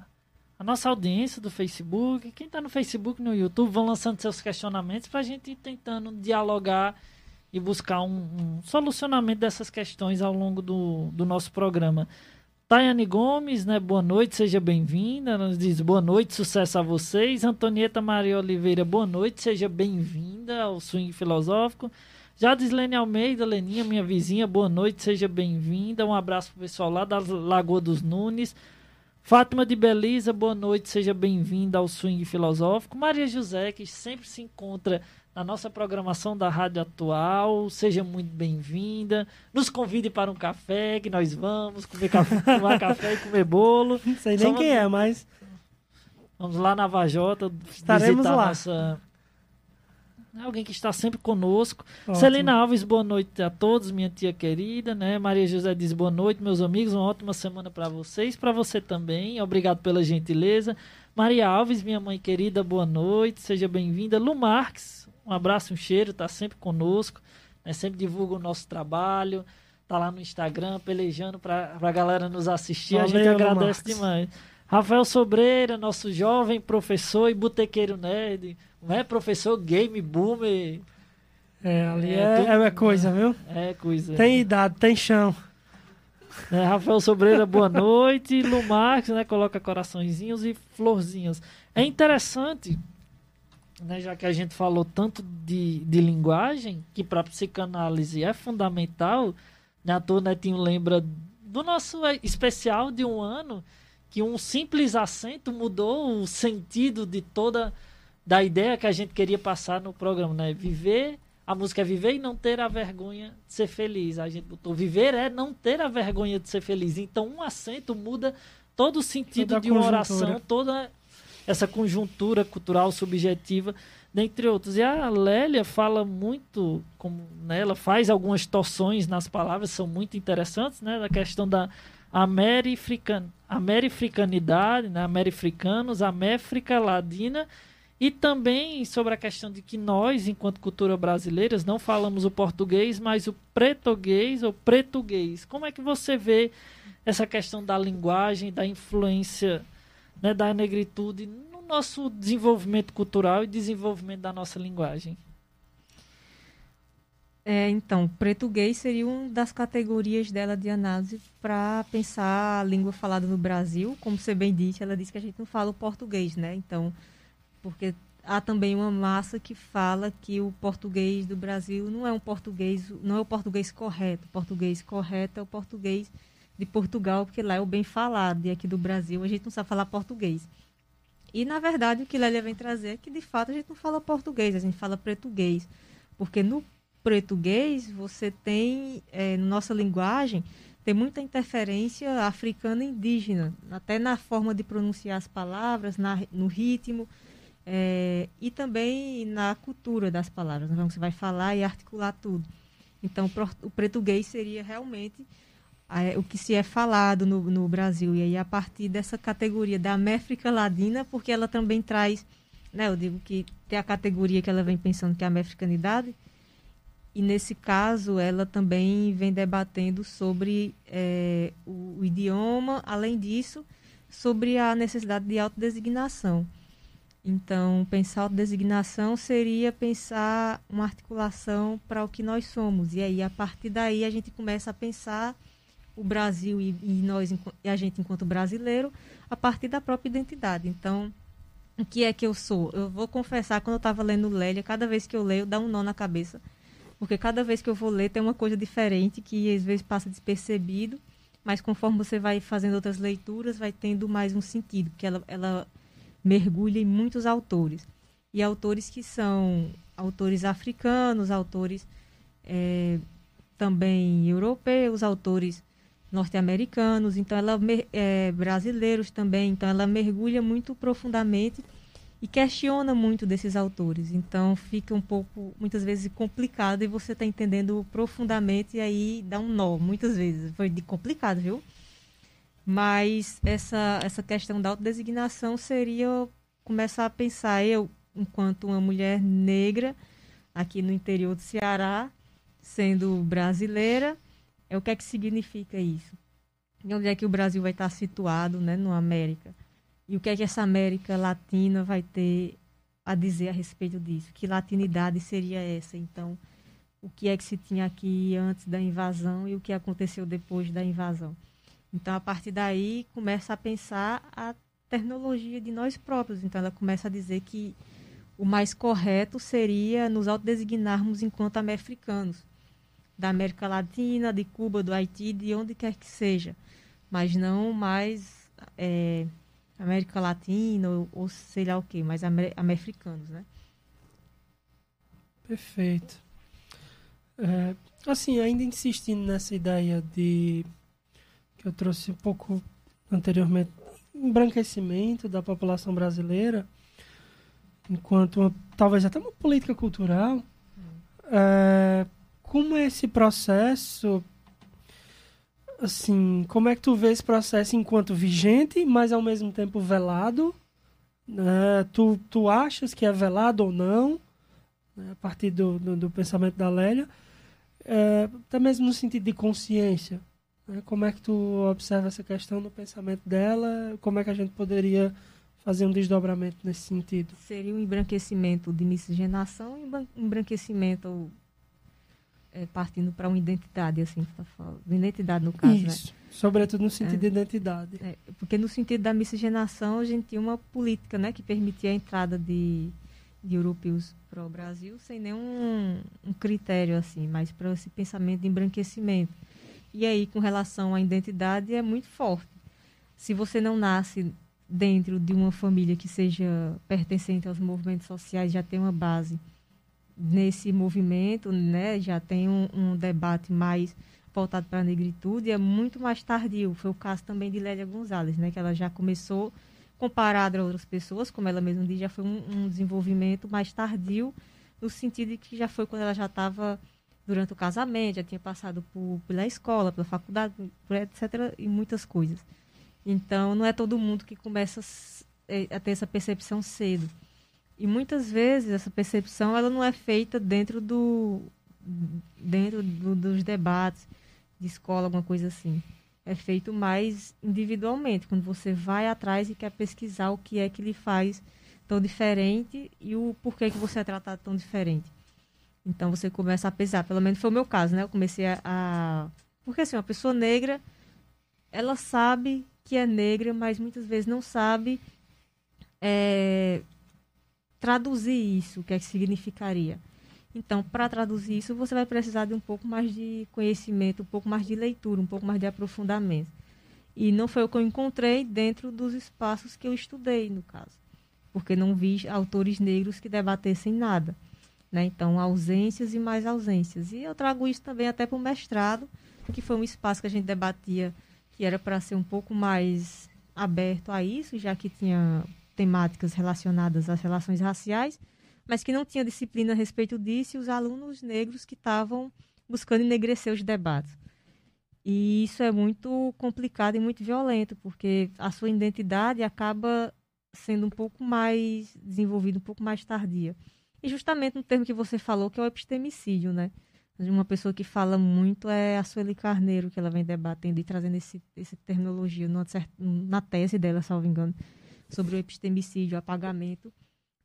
a nossa audiência do Facebook, quem está no Facebook no YouTube, vão lançando seus questionamentos para a gente ir tentando dialogar e buscar um, um, solucionamento dessas questões ao longo do, do nosso programa. Tayane Gomes, né? Boa noite, seja bem-vinda. Nos diz boa noite, sucesso a vocês. Antonieta Maria Oliveira, boa noite, seja bem-vinda ao Swing Filosófico. Jadislene Almeida, Leninha, minha vizinha, boa noite, seja bem-vinda. Um abraço pro pessoal lá da Lagoa dos Nunes. Fátima de Belisa, boa noite, seja bem-vinda ao Swing Filosófico. Maria José, que sempre se encontra na nossa programação da Rádio Atual. Seja muito bem-vinda. Nos convide para um café, que nós vamos comer café, <laughs> tomar café e comer bolo. Não sei nem Só quem é, mas. Vamos lá na Vajota Estaremos visitar lá. nossa. Alguém que está sempre conosco. Ótimo. Celina Alves, boa noite a todos, minha tia querida, né? Maria José diz boa noite, meus amigos. Uma ótima semana para vocês, para você também. Obrigado pela gentileza. Maria Alves, minha mãe querida, boa noite, seja bem-vinda. Lu Marques, um abraço, um cheiro, tá sempre conosco, né? sempre divulga o nosso trabalho, tá lá no Instagram, pelejando para a galera nos assistir. Valeu, a gente agradece Marcos. demais. Rafael Sobreira, nosso jovem professor e botequeiro nerd, não é professor game boomer. É, ali é, é, é coisa, viu? É coisa. Tem idade, tem chão. É, Rafael Sobreira, boa noite. Lu Marques, né, coloca coraçõezinhos e florzinhas. É interessante né, já que a gente falou tanto de, de linguagem, que para psicanálise é fundamental, né, a toa Netinho lembra do nosso especial de um ano, que um simples acento mudou o sentido de toda da ideia que a gente queria passar no programa, né? Viver, a música é viver e não ter a vergonha de ser feliz. A gente botou viver é não ter a vergonha de ser feliz. Então um acento muda todo o sentido toda de uma oração, toda essa conjuntura cultural subjetiva, dentre outros. E a Lélia fala muito, como né, ela faz algumas torções nas palavras, são muito interessantes, né, da questão da amerifrican, amerifricanidade, né, amerifricanos, améfrica ladina, e também sobre a questão de que nós, enquanto cultura brasileiras, não falamos o português, mas o pretoguês ou pretuguês. Como é que você vê essa questão da linguagem, da influência né, da negritude no nosso desenvolvimento cultural e desenvolvimento da nossa linguagem? É, então, português seria uma das categorias dela de análise para pensar a língua falada no Brasil. Como você bem disse, ela disse que a gente não fala o português, né? Então, porque há também uma massa que fala que o português do Brasil não é um português, não é o português correto. O português correto é o português de Portugal, porque lá é o bem falado, e aqui do Brasil a gente não sabe falar português. E, na verdade, o que Lélia vem trazer é que, de fato, a gente não fala português, a gente fala português. Porque no português você tem, é, nossa linguagem, tem muita interferência africana indígena, até na forma de pronunciar as palavras, na, no ritmo, é, e também na cultura das palavras. Então, você vai falar e articular tudo. Então, o português seria realmente o que se é falado no, no Brasil. E aí, a partir dessa categoria da América Ladina, porque ela também traz, né, eu digo que tem a categoria que ela vem pensando que é a americanidade, e nesse caso ela também vem debatendo sobre é, o, o, idioma, além disso, sobre a necessidade de autodesignação. Então, pensar autodesignação seria pensar uma articulação para o que nós somos. E aí, a partir daí, a gente começa a pensar o Brasil e, e nós, e a gente enquanto brasileiro, a partir da própria identidade. Então, o que é que eu sou? Eu vou confessar, quando eu estava lendo Lélia, cada vez que eu leio, dá um nó na cabeça. Porque cada vez que eu vou ler, tem uma coisa diferente que às vezes passa despercebido. mas conforme você vai fazendo outras leituras, vai tendo mais um sentido, porque ela, ela mergulha em muitos autores. E autores que são autores africanos, autores é, também europeus, autores norte-americanos, então ela é, brasileiros também, então ela mergulha muito profundamente e questiona muito desses autores. Então fica um pouco, muitas vezes, complicado e você está entendendo profundamente e aí dá um nó, muitas vezes. Foi de complicado, viu? Mas essa, essa questão da autodesignação seria começar a pensar, eu, enquanto uma mulher negra, aqui no interior do Ceará, sendo brasileira, é o que é que significa isso? E onde é que o Brasil vai estar situado, né, no América? E o que é que essa América Latina vai ter a dizer a respeito disso? Que latinidade seria essa? Então, o que é que se tinha aqui antes da invasão e o que aconteceu depois da invasão? Então, a partir daí, começa a pensar a tecnologia de nós próprios. Então, ela começa a dizer que o mais correto seria nos autodesignarmos enquanto americanos da América Latina, de Cuba, do Haiti, de onde quer que seja, mas não mais é, América Latina ou, ou, sei lá o que, mas amer, americanos, né? Perfeito. É, assim, ainda insistindo nessa ideia de que eu trouxe um pouco anteriormente, embranquecimento da população brasileira, enquanto uma, talvez até uma política cultural, hum. é, como é esse processo? Assim, como é que tu vê esse processo enquanto vigente, mas ao mesmo tempo velado? Né? Tu, tu achas que é velado ou não? Né? A partir do, do, do, pensamento da Lélia. É, até mesmo no sentido de consciência. Né? Como é que tu observa essa questão no pensamento dela? Como é que a gente poderia fazer um desdobramento nesse sentido? Seria um embranquecimento de miscigenação e um embranquecimento é, partindo para uma identidade, assim, tá falando. Identidade, no caso, né? Isso. né? Sobretudo no sentido é, de identidade. É, porque no sentido da miscigenação, a gente tinha uma política, né, que permitia a entrada de, de europeus para o Brasil sem nenhum um critério, assim, mas para esse pensamento de embranquecimento. E aí, com relação à identidade, é muito forte. Se você não nasce dentro de uma família que seja pertencente aos movimentos sociais, já tem uma base nesse movimento, né, já tem um, um debate mais voltado para a negritude, é muito mais tardio. Foi o caso também de Lélia Gonzalez, né, que ela já começou, comparada a outras pessoas, como ela mesma diz, já foi um, um desenvolvimento mais tardio, no sentido de que já foi quando ela já estava durante o casamento, já tinha passado por, pela escola, pela faculdade, etc., e muitas coisas. Então, não é todo mundo que começa a ter essa percepção cedo. E muitas vezes essa percepção ela não é feita dentro do dentro do, dos debates de escola, alguma coisa assim. É feito mais individualmente, quando você vai atrás e quer pesquisar o que é que lhe faz tão diferente e o porquê que você é tratado tão diferente. Então você começa a pesar, pelo menos foi o meu caso, né? Eu comecei a, a... porque assim, uma pessoa negra, ela sabe que é negra, mas muitas vezes não sabe é, traduzir isso, o que é que significaria. Então, para traduzir isso, você vai precisar de um pouco mais de conhecimento, um pouco mais de leitura, um pouco mais de aprofundamento. E não foi o que eu encontrei dentro dos espaços que eu estudei, no caso. Porque não vi autores negros que debatessem nada. Né? Então, ausências e mais ausências. E eu trago isso também até para o mestrado, que foi um espaço que a gente debatia, que era para ser um pouco mais aberto a isso, já que tinha temáticas relacionadas às relações raciais, mas que não tinha disciplina a respeito disso e os alunos negros que estavam buscando enegrecer os debates. E isso é muito complicado e muito violento, porque a sua identidade acaba sendo um pouco mais desenvolvida, um pouco mais tardia. E justamente no termo que você falou, que é o epistemicídio, né? Uma pessoa que fala muito é a Sueli Carneiro, que ela vem debatendo e trazendo esse, esse terminologia numa, na tese dela, salvo engano, sobre o epistemicídio, o apagamento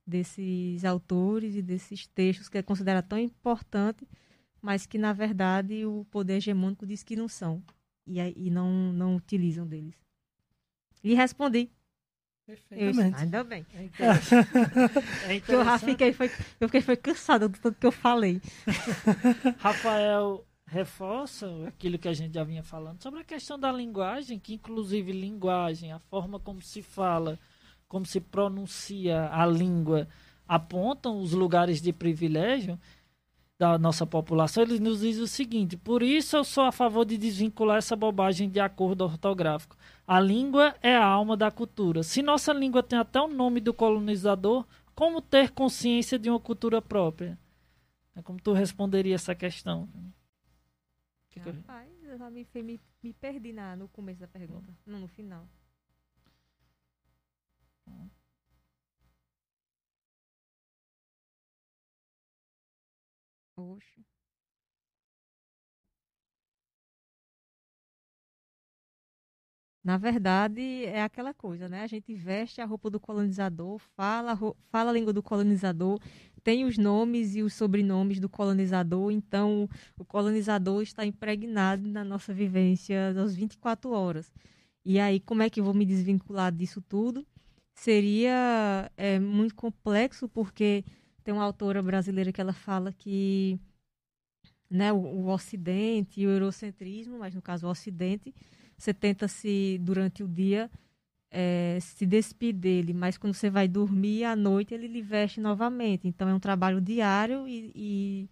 desses autores e desses textos que é considerado tão importante, mas que, na verdade, o poder hegemônico diz que não são e, e não, não utilizam deles. E respondi. Perfeitamente. Eu, ainda bem. É. <laughs> É eu fiquei, foi, eu fiquei foi cansada do tanto que eu falei. <laughs> Rafael, reforça aquilo que a gente já vinha falando sobre a questão da linguagem, que inclusive linguagem, a forma como se fala, como se pronuncia a língua, apontam os lugares de privilégio da nossa população, ele nos diz o seguinte: por isso eu sou a favor de desvincular essa bobagem de acordo ortográfico. A língua é a alma da cultura. Se nossa língua tem até o nome do colonizador, como ter consciência de uma cultura própria? É como tu responderia essa questão? Que Rapaz, eu já me, me, me perdi na, no começo da pergunta, não no final. Oxe. Na verdade, é aquela coisa, né? A gente veste a roupa do colonizador, fala, fala a língua do colonizador, tem os nomes e os sobrenomes do colonizador, então o colonizador está impregnado na nossa vivência das 24 horas. E aí, como é que eu vou me desvincular disso tudo? Seria é, muito complexo, porque tem uma autora brasileira que ela fala que né, o, o Ocidente e o Eurocentrismo, mas no caso o Ocidente, você tenta se, durante o dia, é, se despir dele, mas quando você vai dormir à noite, ele lhe veste novamente. Então é um trabalho diário e, e,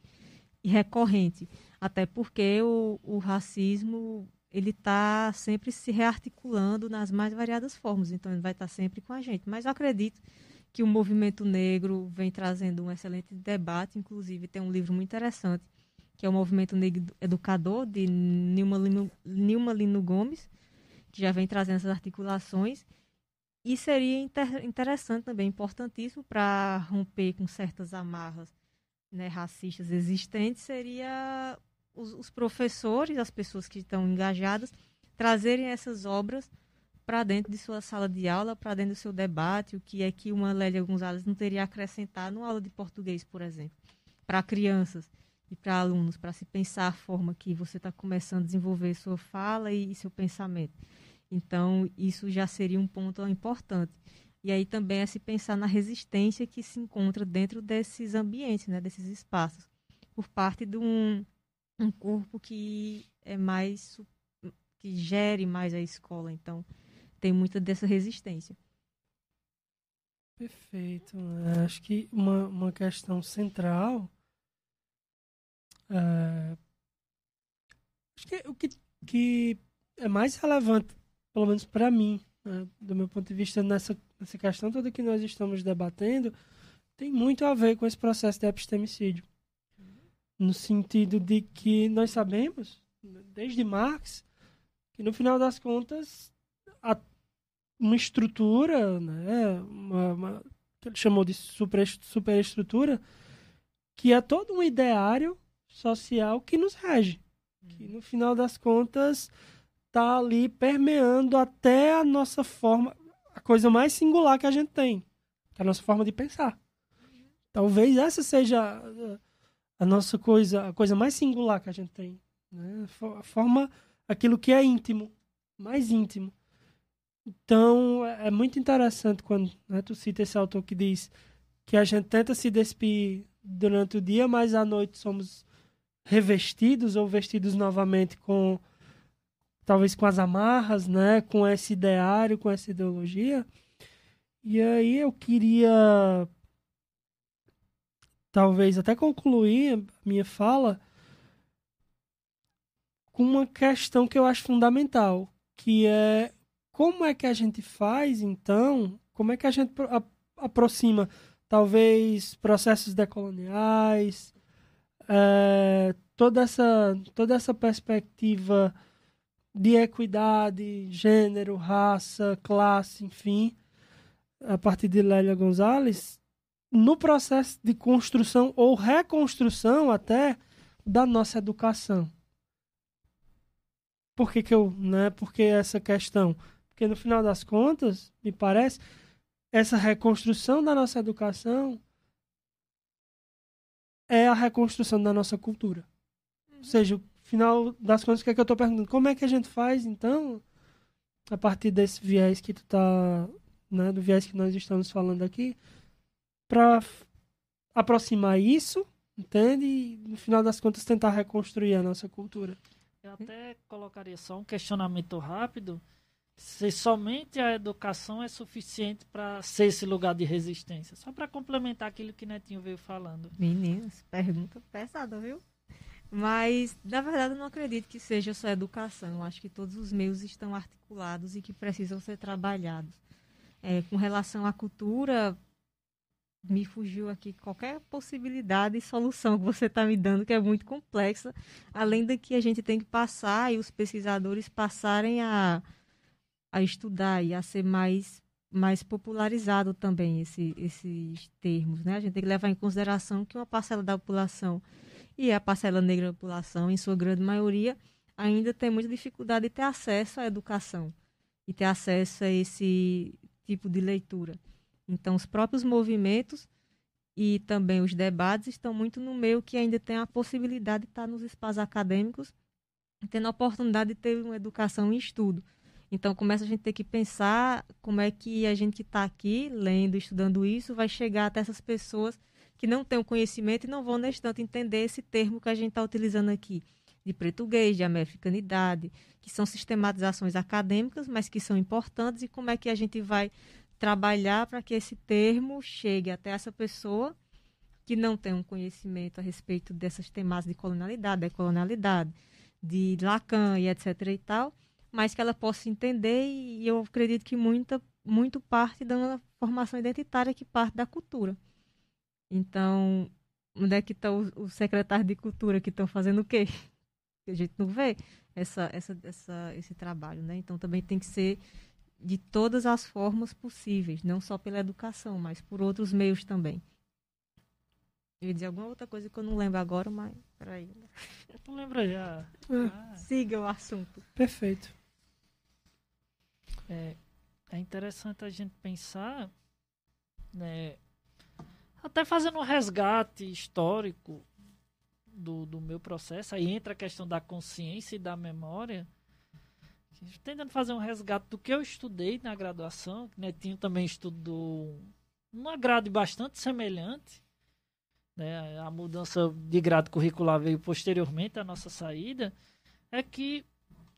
e recorrente. Até porque o, o racismo ele está sempre se rearticulando nas mais variadas formas, então ele vai estar tá sempre com a gente. Mas eu acredito que o movimento negro vem trazendo um excelente debate, inclusive tem um livro muito interessante que é o Movimento Negro Educador, de Nilma Lino, Nilma Lino Gomes, que já vem trazendo essas articulações. E seria inter, interessante também, importantíssimo, para romper com certas amarras né, racistas existentes, seria os, os professores, as pessoas que estão engajadas, trazerem essas obras para dentro de sua sala de aula, para dentro do seu debate, o que é que uma Lélia Gonzalez não teria a acrescentar numa aula de português, por exemplo, para crianças e para alunos, para se pensar a forma que você está começando a desenvolver sua fala e, e, seu pensamento. Então, isso já seria um ponto importante. E aí também é se pensar na resistência que se encontra dentro desses ambientes, né, desses espaços, por parte de um, um corpo que é mais que gere mais a escola. Então, tem muita dessa resistência. Perfeito. Acho que uma, uma questão central é, acho que o que, que é mais relevante, pelo menos para mim, né, do meu ponto de vista, nessa, nessa questão toda que nós estamos debatendo, tem muito a ver com esse processo de epistemicídio. No sentido de que nós sabemos, desde Marx, que no final das contas, uma estrutura, né, uma, uma, que ele chamou de super, superestrutura, que é todo um ideário social que nos rege. Que no final das contas tá ali permeando até a nossa forma, a coisa mais singular que a gente tem, que é a nossa forma de pensar. Talvez essa seja a, nossa coisa, a coisa mais singular que a gente tem, né? A forma, aquilo que é íntimo, mais íntimo. Então, é, é muito interessante quando né, tu cita esse autor que diz que a gente tenta se despir durante o dia, mas à noite somos revestidos ou vestidos novamente com talvez com as amarras, né, com esse ideário, com essa ideologia. E aí eu queria talvez até concluir a minha fala com uma questão que eu acho fundamental, que é como é que a gente faz então, como é que a gente aproxima talvez processos decoloniais, é, toda, essa, toda essa perspectiva de equidade, gênero, raça, classe, enfim, a partir de Lélia Gonzalez, no processo de construção ou reconstrução até da nossa educação. Por que, que eu, né? Porque essa questão? Porque no final das contas, me parece, essa reconstrução da nossa educação é a reconstrução da nossa cultura. Uhum. Ou seja, o final das contas, o que é que eu estou perguntando? Como é que a gente faz, então, a partir desse viés que tu tá, né, do viés que nós estamos falando aqui, para aproximar isso, entende e, no final das contas, tentar reconstruir a nossa cultura. Eu até colocaria só um questionamento rápido. Se somente a educação é suficiente para ser esse lugar de resistência. Só para complementar aquilo que Netinho veio falando. Meninas, pergunta pesada, viu? Mas, na verdade, eu não acredito que seja só educação. Eu acho que todos os meios estão articulados e que precisam ser trabalhados. É, com relação à cultura, me fugiu aqui qualquer possibilidade e solução que você está me dando, que é muito complexa, além da que a gente tem que passar e os pesquisadores passarem a, a estudar e a ser mais, mais popularizado também esse, esses termos. Né? A gente tem que levar em consideração que uma parcela da população, e a parcela negra da população, em sua grande maioria, ainda tem muita dificuldade de ter acesso à educação e ter acesso a esse tipo de leitura. Então, os próprios movimentos e também os debates estão muito no meio que ainda tem a possibilidade de estar nos espaços acadêmicos, tendo a oportunidade de ter uma educação e estudo. Então, começa a gente ter que pensar como é que a gente que está aqui, lendo, estudando isso, vai chegar até essas pessoas que não têm o conhecimento e não vão, nesse tanto, entender esse termo que a gente está utilizando aqui, de português, de americanidade, que são sistematizações acadêmicas, mas que são importantes, e como é que a gente vai trabalhar para que esse termo chegue até essa pessoa que não tem um conhecimento a respeito dessas temáticas de colonialidade, da colonialidade, de Lacan e etc e tal, mas que ela possa entender e eu acredito que muita, muito parte da formação identitária que parte da cultura. Então, onde é que estão tá os secretários de cultura que estão fazendo o quê? <laughs> A gente não vê essa, essa, essa, esse trabalho, né? Então também tem que ser de todas as formas possíveis, não só pela educação, mas por outros meios também. Eu ia dizer alguma outra coisa que eu não lembro agora, mas peraí. Não lembra já. Ah. Siga o assunto. Perfeito. É, é interessante a gente pensar, né, até fazendo um resgate histórico do, do meu processo, aí entra a questão da consciência e da memória tentando fazer um resgate do que eu estudei na graduação. Netinho também estudou uma grade bastante semelhante. Né? A mudança de grade curricular veio posteriormente à nossa saída. É que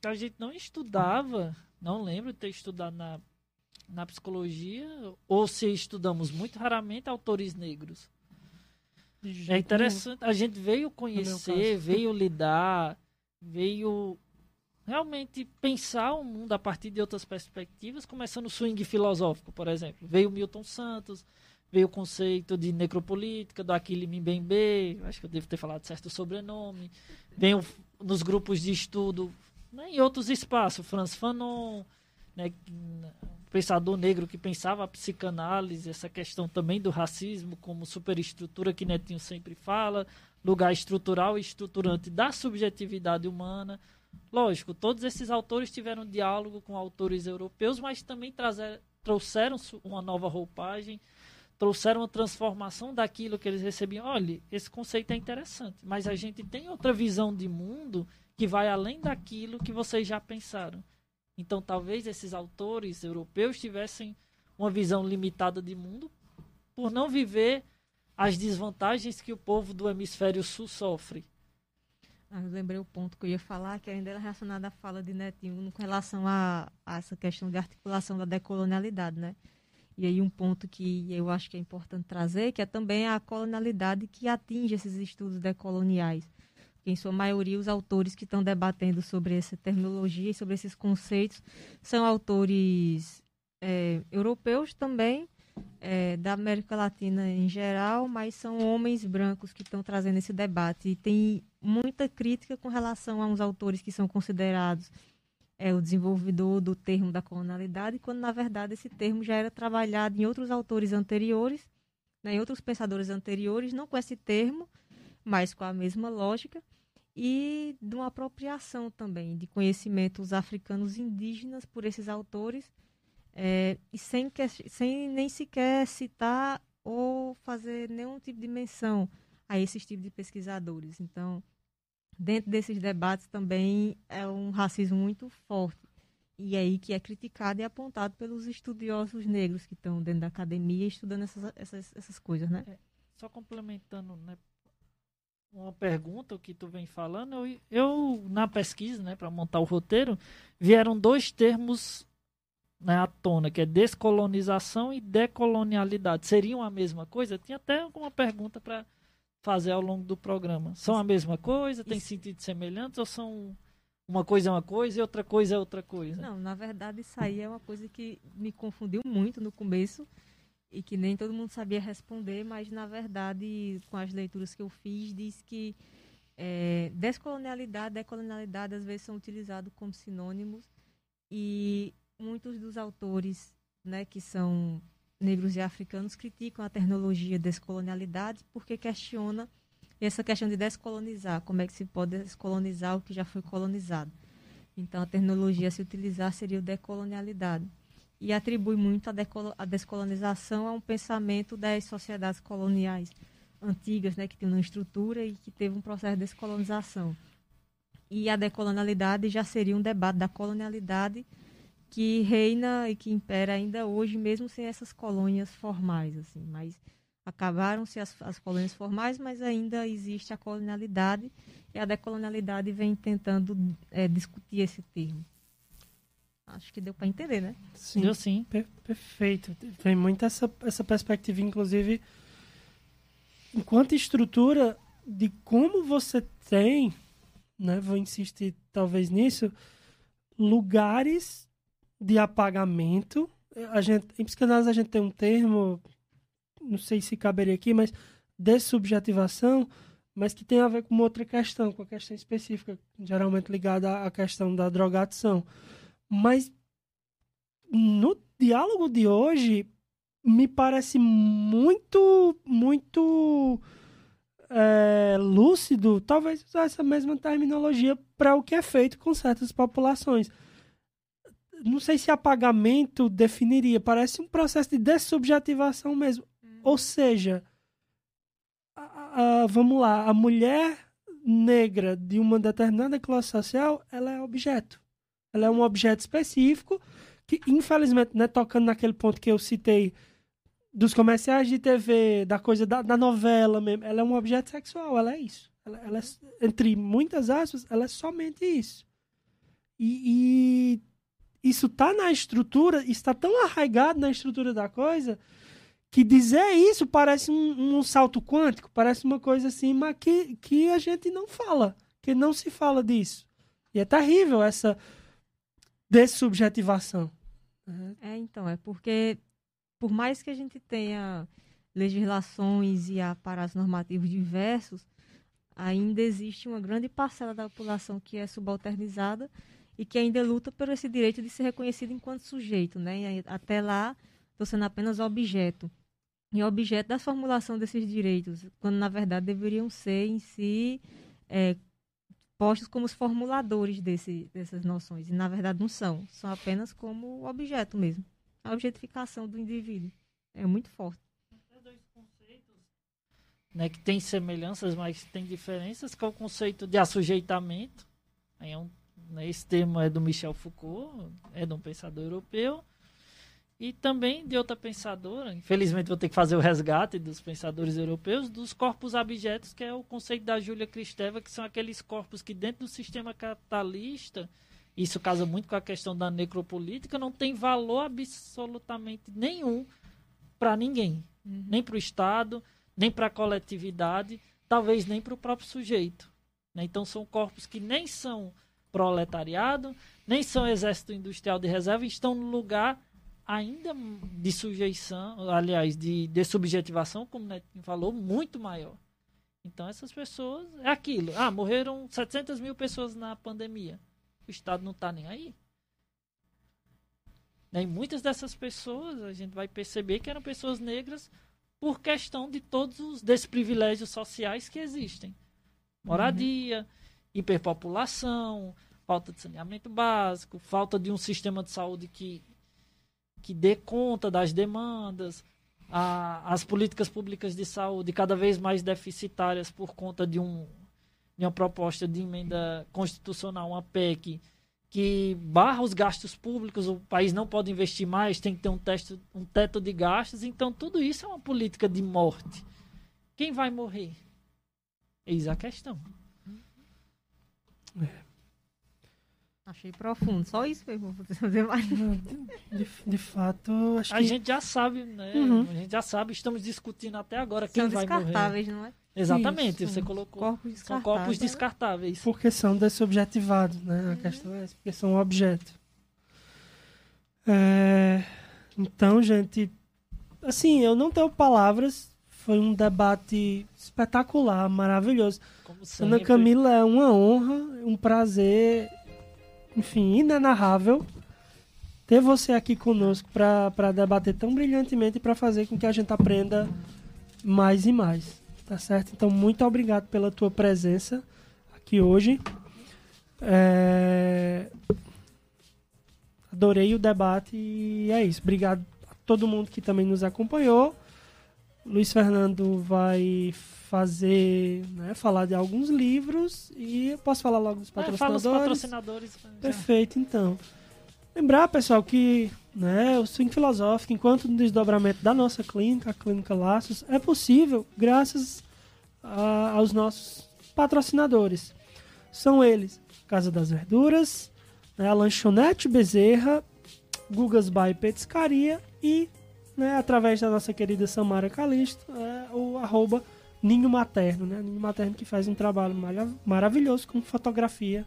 a gente não estudava, não lembro de ter estudado na, na psicologia, ou se estudamos muito raramente autores negros. É interessante, a gente veio conhecer, veio lidar, veio realmente pensar o mundo a partir de outras perspectivas, começando o swing filosófico, por exemplo. Veio Milton Santos, veio o conceito de necropolítica, do Aquile Mbembe, acho que eu devo ter falado certo o sobrenome. Veio nos grupos de estudo, né, em outros espaços, Franz Fanon, né, pensador negro que pensava a psicanálise, essa questão também do racismo como superestrutura que Netinho sempre fala, lugar estrutural e estruturante da subjetividade humana. Lógico, todos esses autores tiveram diálogo com autores europeus, mas também trazer, trouxeram uma nova roupagem, trouxeram uma transformação daquilo que eles recebiam. Olha, esse conceito é interessante, mas a gente tem outra visão de mundo que vai além daquilo que vocês já pensaram. Então, talvez esses autores europeus tivessem uma visão limitada de mundo por não viver as desvantagens que o povo do hemisfério sul sofre. Ah, lembrei o ponto que eu ia falar, que ainda era relacionado à fala de Netinho com relação a, a, essa questão de articulação da decolonialidade, né? E aí um ponto que eu acho que é importante trazer, que é também a colonialidade que atinge esses estudos decoloniais. Em sua maioria, os autores que estão debatendo sobre essa terminologia e sobre esses conceitos são autores é, europeus também, é, da América Latina em geral, mas são homens brancos que estão trazendo esse debate. E tem muita crítica com relação a uns autores que são considerados é, o desenvolvedor do termo da colonialidade, quando na verdade esse termo já era trabalhado em outros autores anteriores, né, em outros pensadores anteriores, não com esse termo, mas com a mesma lógica, e de uma apropriação também de conhecimentos africanos indígenas por esses autores é, e sem, que, sem nem sequer citar ou fazer nenhum tipo de menção a esses tipos de pesquisadores. Então, dentro desses debates também é um racismo muito forte. E é aí que é criticado e apontado pelos estudiosos negros que estão dentro da academia estudando essas, essas, essas coisas, né? É, só complementando, né? uma pergunta, que tu vem falando, eu, eu na pesquisa, né, para montar o roteiro, vieram dois termos né, à tona, que é descolonização e decolonialidade. Seriam a mesma coisa? Tinha até alguma pergunta para fazer ao longo do programa. São a mesma coisa? Tem sentido semelhantes ou são uma coisa é uma coisa e outra coisa é outra coisa? Não, na verdade isso aí é uma coisa que me confundiu muito no começo e que nem todo mundo sabia responder, mas na verdade com as leituras que eu fiz diz que é, descolonialidade, decolonialidade às vezes são utilizados como sinônimos e muitos dos autores, né, que são negros e africanos, criticam a terminologia descolonialidade porque questiona essa questão de descolonizar, como é que se pode descolonizar o que já foi colonizado. Então, a terminologia a se utilizar seria o decolonialidade. E atribui muito a, descolonização a um pensamento das sociedades coloniais antigas, né, que tinham uma estrutura e que teve um processo de descolonização. E a decolonialidade já seria um debate da colonialidade que reina e que impera ainda hoje, mesmo sem essas colônias formais, assim. Mas acabaram-se as, as colônias formais, mas ainda existe a colonialidade e a decolonialidade vem tentando é, discutir esse termo. Acho que deu para entender, né? Sim, deu sim. Per perfeito. Tem muito essa, essa perspectiva, inclusive, enquanto estrutura de como você tem, né? Vou insistir talvez nisso, lugares de apagamento. A gente, em psicanálise a gente tem um termo, não sei se caberia aqui, mas dessubjetivação, mas que tem a ver com outra questão, com a questão específica, geralmente ligada à questão da drogadição. Mas no diálogo de hoje, me parece muito, muito é, lúcido, talvez usar essa mesma terminologia para o que é feito com certas populações não sei se apagamento definiria, parece um processo de dessubjetivação mesmo. Uhum. Ou seja, a, a, vamos lá, a mulher negra de uma determinada classe social, ela é objeto. Ela é um objeto específico que, infelizmente, né, tocando naquele ponto que eu citei dos comerciais de TV, da coisa da, da novela mesmo, ela é um objeto sexual, ela é isso. Ela, ela é, entre muitas aspas, ela é somente isso. E, e isso está na estrutura, está tão arraigado na estrutura da coisa, que dizer isso parece um, um, salto quântico, parece uma coisa assim, mas que, que a gente não fala, que não se fala disso. E é terrível essa dessubjetivação. É, então, é porque por mais que a gente tenha legislações e aparatos normativos diversos, ainda existe uma grande parcela da população que é subalternizada e que ainda luta por esse direito de ser reconhecido enquanto sujeito, né? E até lá, estou sendo apenas objeto. E objeto da formulação desses direitos, quando na verdade deveriam ser em si é, postos como os formuladores desse, dessas noções. E na verdade não são, são apenas como objeto mesmo. A objetificação do indivíduo é muito forte. Né, que tem semelhanças, mas tem diferenças, que é o conceito de assujeitamento. É um né? Esse termo é do Michel Foucault, é de um pensador europeu. E também de outra pensadora, infelizmente vou ter que fazer o resgate dos pensadores europeus, dos corpos abjetos, que é o conceito da Júlia Kristeva, que são aqueles corpos que dentro do sistema capitalista, isso casa muito com a questão da necropolítica, não tem valor absolutamente nenhum para ninguém. Uhum. Nem para o Estado, nem para a coletividade, talvez nem para o próprio sujeito. Né? Então são corpos que nem são proletariado, nem são exército industrial de reserva, estão no lugar ainda de sujeição, aliás, de, de subjetivação, como o Netinho falou, muito maior. Então essas pessoas, é aquilo. Ah, morreram 700 mil pessoas na pandemia. O Estado não está nem aí. E muitas dessas pessoas, a gente vai perceber que eram pessoas negras por questão de todos os desprivilégios sociais que existem. Moradia, uhum hiperpopulação, falta de saneamento básico, falta de um sistema de saúde que, que dê conta das demandas, a, as políticas públicas de saúde cada vez mais deficitárias por conta de, um, de uma proposta de emenda constitucional, uma PEC, que barra os gastos públicos, o país não pode investir mais, tem que ter um, um teto de gastos. Então, tudo isso é uma política de morte. Quem vai morrer? Eis a questão. Achei profundo. Só isso mesmo. Vou fazer mais. De, de fato, acho A que gente já sabe, né? Uhum. A gente já sabe, estamos discutindo até agora quem São vai morrer. descartáveis, não é? Exatamente, Isso. você colocou. Corpos São descartáveis. corpos descartáveis. porque são desobjetivados, né? A questão é essa, porque são objeto. É, Então, gente, assim, eu não tenho palavras. Foi um debate espetacular, maravilhoso. Ana Camila, é uma honra, um prazer, enfim, inenarrável ter você aqui conosco para debater tão brilhantemente e para fazer com que a gente aprenda mais e mais, tá certo? Então, muito obrigado pela tua presença aqui hoje. É, Adorei o debate e é isso. Obrigado a todo mundo que também nos acompanhou. Luiz Fernando vai fazer, né, falar de alguns livros e eu posso falar logo dos É, fala os patrocinadores. patrocinadores. Perfeito, então. Lembrar, pessoal, que né, o swing filosófico, enquanto no desdobramento da nossa clínica, a Clínica Laços, é possível graças a- aos nossos patrocinadores. São eles Casa das Verduras, né, a Lanchonete Bezerra, Gugas by Petiscaria e, né, através da nossa querida Samara Calisto, é, o arroba Ninho Materno, né? Ninho Materno que faz um trabalho mara- maravilhoso com fotografia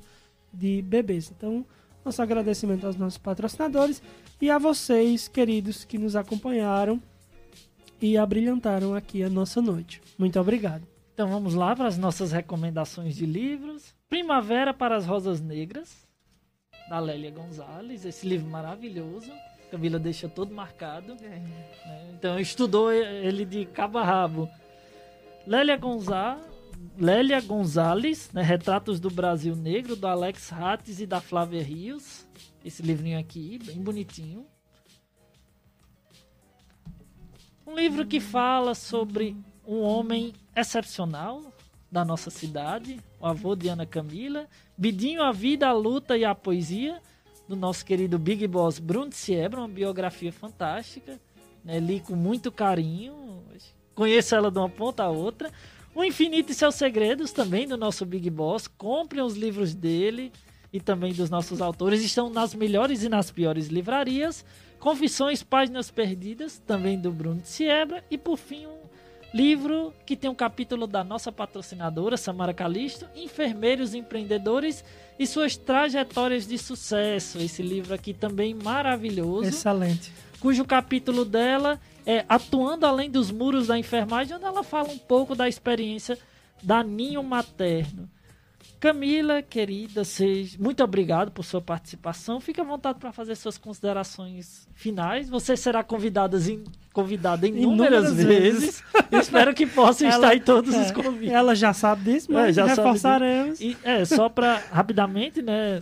de bebês. Então, nosso agradecimento aos nossos patrocinadores e a vocês, queridos, que nos acompanharam e abrilhantaram aqui a nossa noite. Muito obrigado. Então vamos lá para as nossas recomendações de livros. Primavera para as Rosas Negras, da Lélia Gonzalez. Esse livro maravilhoso. Camila deixa todo marcado. né? Então estudou ele de cabo a rabo. Lélia, Gonza... Lélia Gonzalez, né? Retratos do Brasil Negro, do Alex Hattes e da Flávia Rios. Esse livrinho aqui, bem bonitinho. Um livro que fala sobre um homem excepcional da nossa cidade, o avô de Ana Camila. Bidinho, a vida, a luta e a poesia, do nosso querido Big Boss Bruno Siebra, uma biografia fantástica. Né? Li com muito carinho, conheço ela de uma ponta a outra. O Infinito e Seus Segredos, também do nosso Big Boss. Comprem os livros dele e também dos nossos autores. Estão nas melhores e nas piores livrarias. Confissões, Páginas Perdidas, também do Bruno Siebra. E por fim, um livro que tem um capítulo da nossa patrocinadora, Samara Calisto, Enfermeiros Empreendedores e suas trajetórias de sucesso. Esse livro aqui também maravilhoso Excelente. cujo capítulo dela é Atuando Além dos Muros da Enfermagem, onde ela fala um pouco da experiência da ninho materno. Camila, querida, seja, muito obrigado por sua participação. Fique à vontade para fazer suas considerações finais. Você será convidada em, convidada inúmeras, Inúmeras vezes. <laughs> espero que possa Ela- estar em todos os É, convites. Ela já sabe disso, mas É, já reforçaremos. E, é, só para rapidamente, né,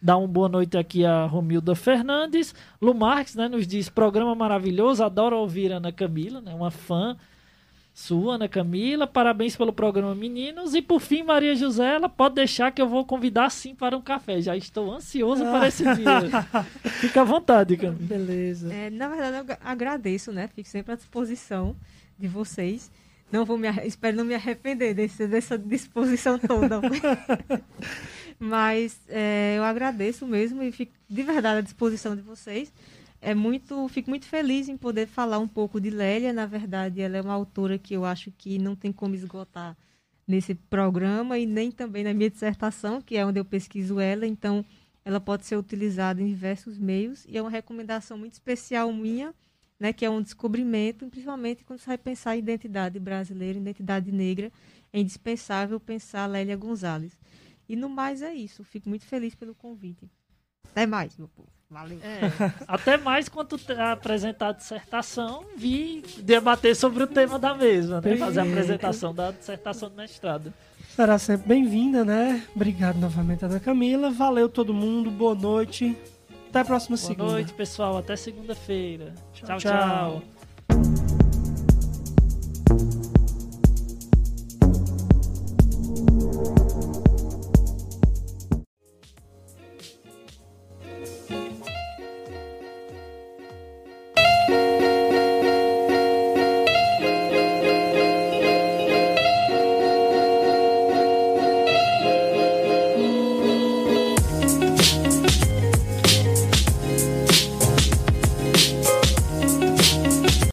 dar uma boa noite aqui a Romilda Fernandes. Lu Marques, né, nos diz, programa maravilhoso, adoro ouvir Ana Camila, né, uma fã sua, Ana Camila. Parabéns pelo programa, meninos. E por fim, Maria José, ela pode deixar que eu vou convidar sim para um café. Já estou ansioso para esse dia. Fica à vontade, Camila. Beleza. É, na verdade, eu agra- agradeço, né? Fico sempre à disposição de vocês. Não vou me espero não me arrepender desse- dessa disposição toda. <laughs> Mas é, eu agradeço mesmo e fico de verdade à disposição de vocês. É muito, fico muito feliz em poder falar um pouco de Lélia. Na verdade, ela é uma autora que eu acho que não tem como esgotar nesse programa e nem também na minha dissertação, que é onde eu pesquiso ela. Então, ela pode ser utilizada em diversos meios e é uma recomendação muito especial minha, né, que é um descobrimento, principalmente quando você vai pensar em identidade brasileira, identidade negra, é indispensável pensar Lélia Gonzalez. E no mais é isso, fico muito feliz pelo convite. Até mais, meu povo. Valeu. É, até mais quando te- apresentar a dissertação, vi debater sobre o tema da mesma, né? Fazer a apresentação da dissertação do mestrado. Será sempre bem-vinda, né? Obrigado novamente, Ana Camila. Valeu todo mundo. Boa noite. Até a próxima Boa segunda. noite, pessoal. Até segunda-feira. Tchau. tchau. tchau.